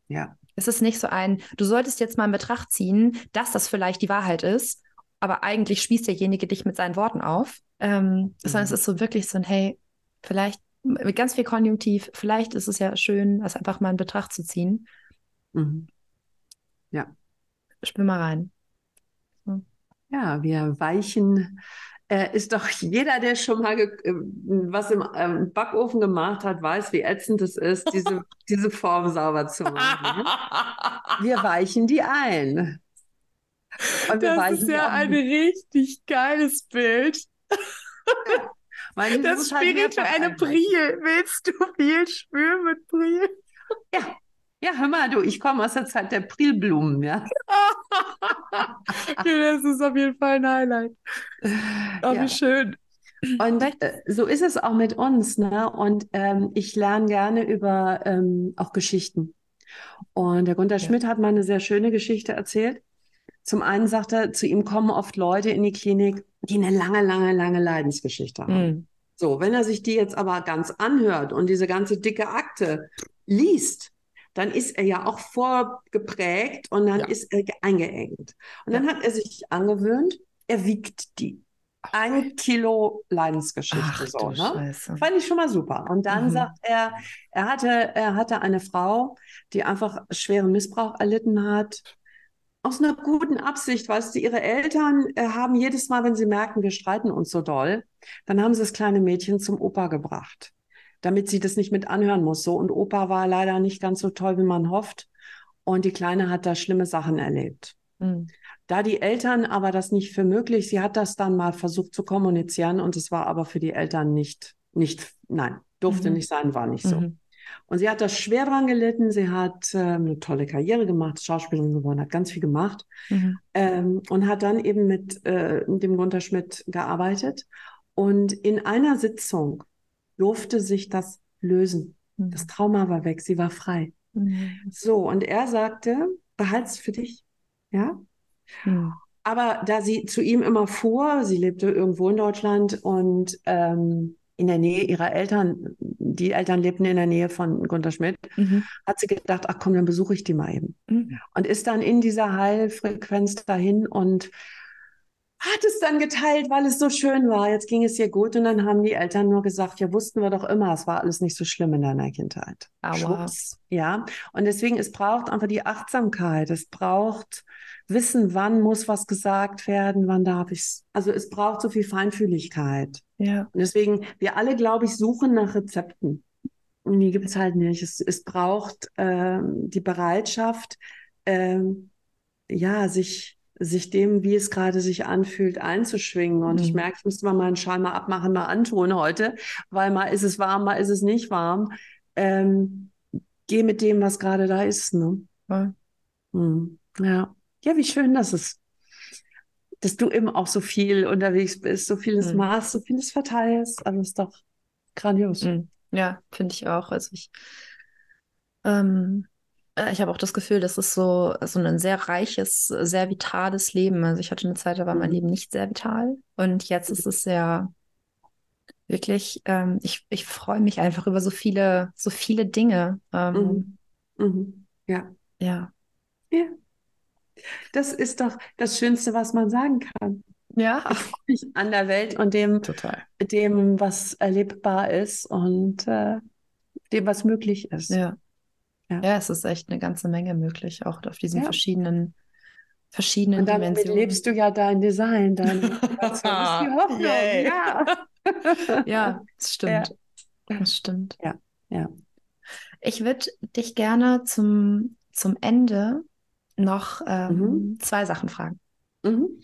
Ja. Es ist nicht so ein, du solltest jetzt mal in Betracht ziehen, dass das vielleicht die Wahrheit ist, aber eigentlich spießt derjenige dich mit seinen Worten auf, ähm, mhm. sondern es ist so wirklich so ein, hey, vielleicht mit ganz viel Konjunktiv, vielleicht ist es ja schön, das einfach mal in Betracht zu ziehen. Mhm. Ja. Spür mal rein. Ja, wir weichen äh, ist doch jeder, der schon mal äh, was im ähm, Backofen gemacht hat, weiß, wie ätzend es ist, diese, diese Form sauber zu machen. Wir weichen die ein. Und das ist ja ein richtig geiles Bild. Ja. das spirituelle halt Priel. Willst du viel spüren mit Priel? Ja, ja, hör mal, du, ich komme aus der Zeit der Prilblumen, ja. das ist auf jeden Fall ein Highlight. Oh, ja. wie schön. Und äh, so ist es auch mit uns, ne? Und ähm, ich lerne gerne über ähm, auch Geschichten. Und der Gunter ja. Schmidt hat mal eine sehr schöne Geschichte erzählt. Zum einen sagt er, zu ihm kommen oft Leute in die Klinik, die eine lange, lange, lange Leidensgeschichte haben. Mhm. So, wenn er sich die jetzt aber ganz anhört und diese ganze dicke Akte liest, dann ist er ja auch vorgeprägt und dann ja. ist er eingeengt. Und dann hat er sich angewöhnt, er wiegt die. Ein Kilo Leidensgeschichte Ach, so. Ne? Scheiße. Fand ich schon mal super. Und dann mhm. sagt er, er hatte, er hatte eine Frau, die einfach schweren Missbrauch erlitten hat. Aus einer guten Absicht, weißt du, ihre Eltern äh, haben jedes Mal, wenn sie merken, wir streiten uns so doll, dann haben sie das kleine Mädchen zum Opa gebracht damit sie das nicht mit anhören muss. So und Opa war leider nicht ganz so toll, wie man hofft. Und die Kleine hat da schlimme Sachen erlebt. Mhm. Da die Eltern aber das nicht für möglich, sie hat das dann mal versucht zu kommunizieren und es war aber für die Eltern nicht, nicht, nein, durfte mhm. nicht sein, war nicht so. Mhm. Und sie hat da schwer dran gelitten. Sie hat äh, eine tolle Karriere gemacht, Schauspielerin geworden, hat ganz viel gemacht mhm. ähm, und hat dann eben mit äh, dem Gunter Schmidt gearbeitet. Und in einer Sitzung durfte sich das lösen. Mhm. Das Trauma war weg, sie war frei. Mhm. So, und er sagte, behalt's für dich. Ja? Mhm. Aber da sie zu ihm immer fuhr, sie lebte irgendwo in Deutschland und ähm, in der Nähe ihrer Eltern, die Eltern lebten in der Nähe von Gunter Schmidt, mhm. hat sie gedacht, ach komm, dann besuche ich die mal eben. Mhm. Und ist dann in dieser Heilfrequenz dahin und hat es dann geteilt, weil es so schön war. Jetzt ging es ihr gut und dann haben die Eltern nur gesagt, ja, wussten wir doch immer, es war alles nicht so schlimm in deiner Kindheit. Schwupps, ja. Und deswegen, es braucht einfach die Achtsamkeit. Es braucht Wissen, wann muss was gesagt werden, wann darf ich es. Also es braucht so viel Feinfühligkeit. Ja. Und deswegen, wir alle, glaube ich, suchen nach Rezepten. Und die gibt es halt nicht. Es, es braucht ähm, die Bereitschaft, ähm, ja, sich sich dem, wie es gerade sich anfühlt, einzuschwingen. Und mhm. ich merke, ich müsste mal meinen Schal mal abmachen, mal antun heute, weil mal ist es warm, mal ist es nicht warm. Ähm, geh mit dem, was gerade da ist. Ne? Ja. Mhm. ja. Ja, wie schön, dass es, dass du eben auch so viel unterwegs bist, so vieles mhm. machst, so vieles verteilst. Also ist doch grandios. Mhm. Ja, finde ich auch. Also ich ähm, äh, ich habe auch das Gefühl, das ist so, so ein sehr reiches, sehr vitales Leben. Also ich hatte eine Zeit, da war mein mhm. Leben nicht sehr vital. Und jetzt ist es sehr wirklich, ähm, ich, ich freue mich einfach über so viele, so viele Dinge. Ähm, mhm. Mhm. Ja. Ja. Ja. Das ist doch das Schönste, was man sagen kann. Ja. Ich an der Welt und dem, Total. dem was erlebbar ist und äh, dem, was möglich ist. Ja. Ja. ja, es ist echt eine ganze Menge möglich, auch auf diesen ja. verschiedenen, verschiedenen Und damit Dimensionen. lebst du ja dein Design, dein das ist die Hoffnung. Ja. ja, das stimmt. Ja. Das stimmt. Ja, ja. Ich würde dich gerne zum, zum Ende noch ähm, mhm. zwei Sachen fragen. Mhm.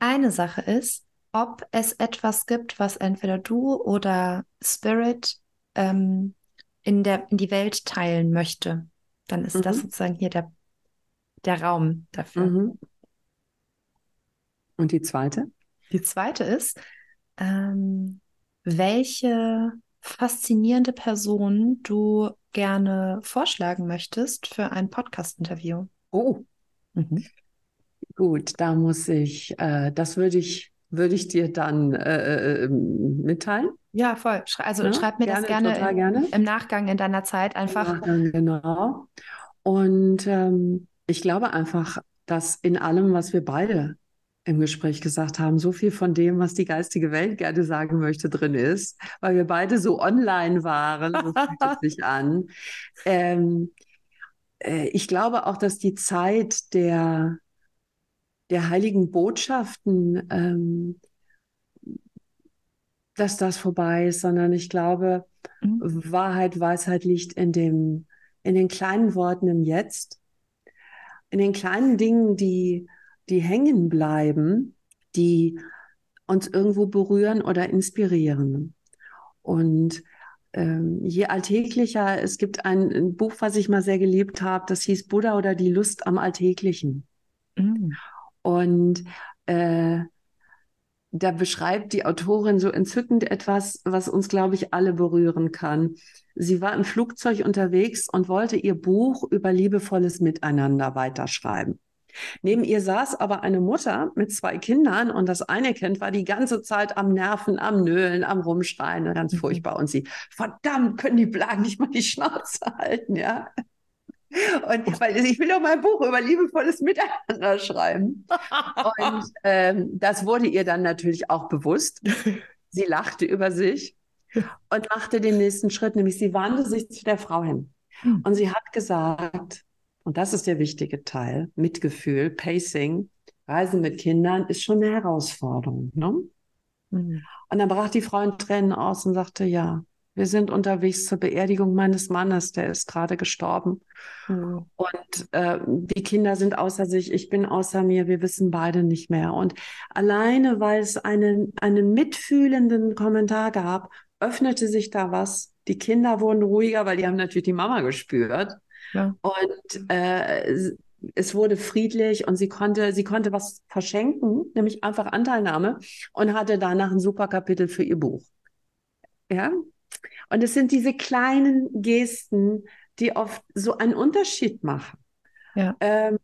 Eine Sache ist, ob es etwas gibt, was entweder du oder Spirit ähm, in, der, in die Welt teilen möchte, dann ist mhm. das sozusagen hier der, der Raum dafür. Mhm. Und die zweite? Die zweite ist, ähm, welche faszinierende Person du gerne vorschlagen möchtest für ein Podcast-Interview. Oh. Mhm. Gut, da muss ich, äh, das würde ich, würde ich dir dann äh, äh, mitteilen. Ja, voll. Also ja, schreib mir gerne, das gerne, im, gerne, im, Nachgang in deiner Zeit einfach. genau. Und ähm, ich glaube einfach, dass in allem, was wir beide im Gespräch gesagt haben, so viel von dem, was die geistige Welt gerne sagen möchte, drin ist, weil wir beide so online waren, so fühlt es sich an. Ähm, äh, ich glaube auch, dass die Zeit der, der heiligen Botschaften ähm, dass das vorbei ist, sondern ich glaube, mhm. Wahrheit, Weisheit liegt in dem, in den kleinen Worten im Jetzt, in den kleinen Dingen, die, die hängen bleiben, die uns irgendwo berühren oder inspirieren. Und ähm, je alltäglicher, es gibt ein, ein, Buch, was ich mal sehr geliebt habe, das hieß Buddha oder die Lust am Alltäglichen. Mhm. Und äh, da beschreibt die Autorin so entzückend etwas, was uns, glaube ich, alle berühren kann. Sie war im Flugzeug unterwegs und wollte ihr Buch über liebevolles Miteinander weiterschreiben. Neben ihr saß aber eine Mutter mit zwei Kindern und das eine Kind war die ganze Zeit am Nerven, am Nölen, am Rumschreien, ganz mhm. furchtbar. Und sie, verdammt, können die Blagen nicht mal die Schnauze halten, ja? Und weil ich will doch mein Buch über liebevolles Miteinander schreiben. Und ähm, das wurde ihr dann natürlich auch bewusst. Sie lachte über sich und machte den nächsten Schritt, nämlich sie wandte sich zu der Frau hin. Hm. Und sie hat gesagt, und das ist der wichtige Teil, Mitgefühl, Pacing, Reisen mit Kindern ist schon eine Herausforderung. Ne? Mhm. Und dann brach die Frau in Tränen aus und sagte, ja, wir sind unterwegs zur Beerdigung meines Mannes, der ist gerade gestorben. Mhm. Und äh, die Kinder sind außer sich, ich bin außer mir, wir wissen beide nicht mehr. Und alleine, weil es einen, einen mitfühlenden Kommentar gab, öffnete sich da was. Die Kinder wurden ruhiger, weil die haben natürlich die Mama gespürt. Ja. Und äh, es wurde friedlich und sie konnte, sie konnte was verschenken, nämlich einfach Anteilnahme und hatte danach ein super Kapitel für ihr Buch. Ja, und es sind diese kleinen Gesten, die oft so einen Unterschied machen. Ja. Ähm,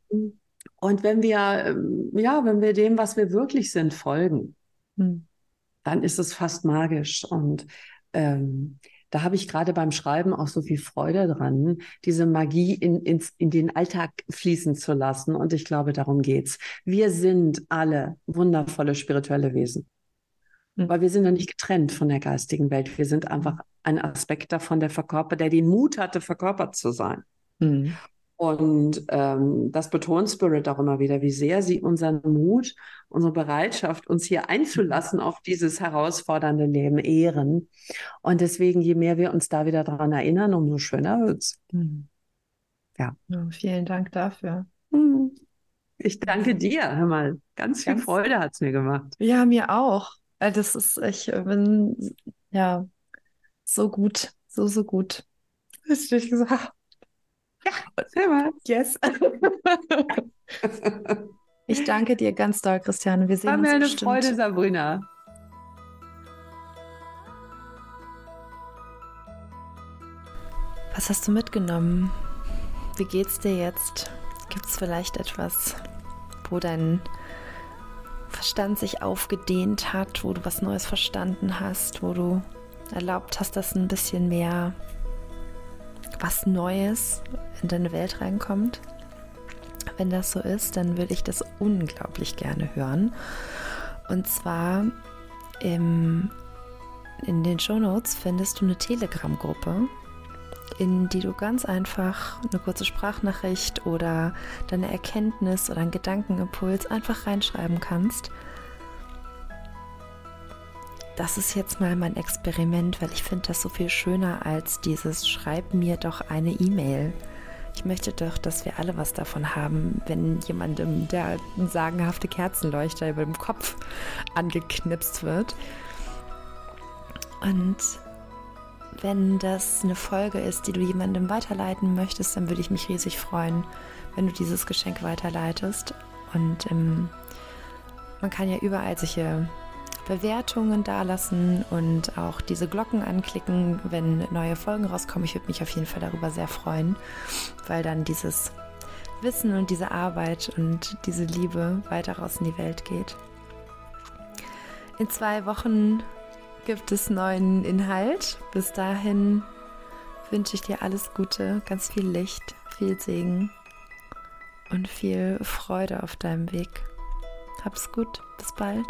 und wenn wir, ähm, ja, wenn wir dem, was wir wirklich sind, folgen, hm. dann ist es fast magisch. Und ähm, da habe ich gerade beim Schreiben auch so viel Freude dran, diese Magie in, in, in den Alltag fließen zu lassen. Und ich glaube, darum geht's. Wir sind alle wundervolle spirituelle Wesen. Mhm. Weil wir sind ja nicht getrennt von der geistigen Welt. Wir sind einfach ein Aspekt davon, der verkörpert, der den Mut hatte, verkörpert zu sein. Mhm. Und ähm, das betont Spirit auch immer wieder, wie sehr sie unseren Mut, unsere Bereitschaft, uns hier einzulassen auf dieses herausfordernde Leben ehren. Und deswegen, je mehr wir uns da wieder daran erinnern, umso schöner wird's. Mhm. Ja. ja. Vielen Dank dafür. Mhm. Ich danke dir. Hör mal, ganz viel ganz, Freude hat es mir gemacht. Ja, mir auch. Äh, das ist, ich bin, ja, so gut, so, so gut. Hast du dich gesagt? Ja, sehr mal. Yes. ich danke dir ganz doll, Christiane. Wir sehen War uns mir eine bestimmt. Freude, Sabrina. Was hast du mitgenommen? Wie geht's dir jetzt? Gibt es vielleicht etwas, wo dein Verstand sich aufgedehnt hat, wo du was Neues verstanden hast, wo du erlaubt hast, dass ein bisschen mehr was Neues in deine Welt reinkommt. Wenn das so ist, dann würde ich das unglaublich gerne hören. Und zwar im, in den Shownotes findest du eine Telegram-Gruppe, in die du ganz einfach eine kurze Sprachnachricht oder deine Erkenntnis oder einen Gedankenimpuls einfach reinschreiben kannst. Das ist jetzt mal mein Experiment, weil ich finde das so viel schöner als dieses Schreib mir doch eine E-Mail. Ich möchte doch, dass wir alle was davon haben, wenn jemandem der sagenhafte Kerzenleuchter über dem Kopf angeknipst wird. Und wenn das eine Folge ist, die du jemandem weiterleiten möchtest, dann würde ich mich riesig freuen, wenn du dieses Geschenk weiterleitest. Und ähm, man kann ja überall solche Bewertungen dalassen und auch diese Glocken anklicken, wenn neue Folgen rauskommen. Ich würde mich auf jeden Fall darüber sehr freuen, weil dann dieses Wissen und diese Arbeit und diese Liebe weiter raus in die Welt geht. In zwei Wochen gibt es neuen Inhalt. Bis dahin wünsche ich dir alles Gute, ganz viel Licht, viel Segen und viel Freude auf deinem Weg. Hab's gut, bis bald.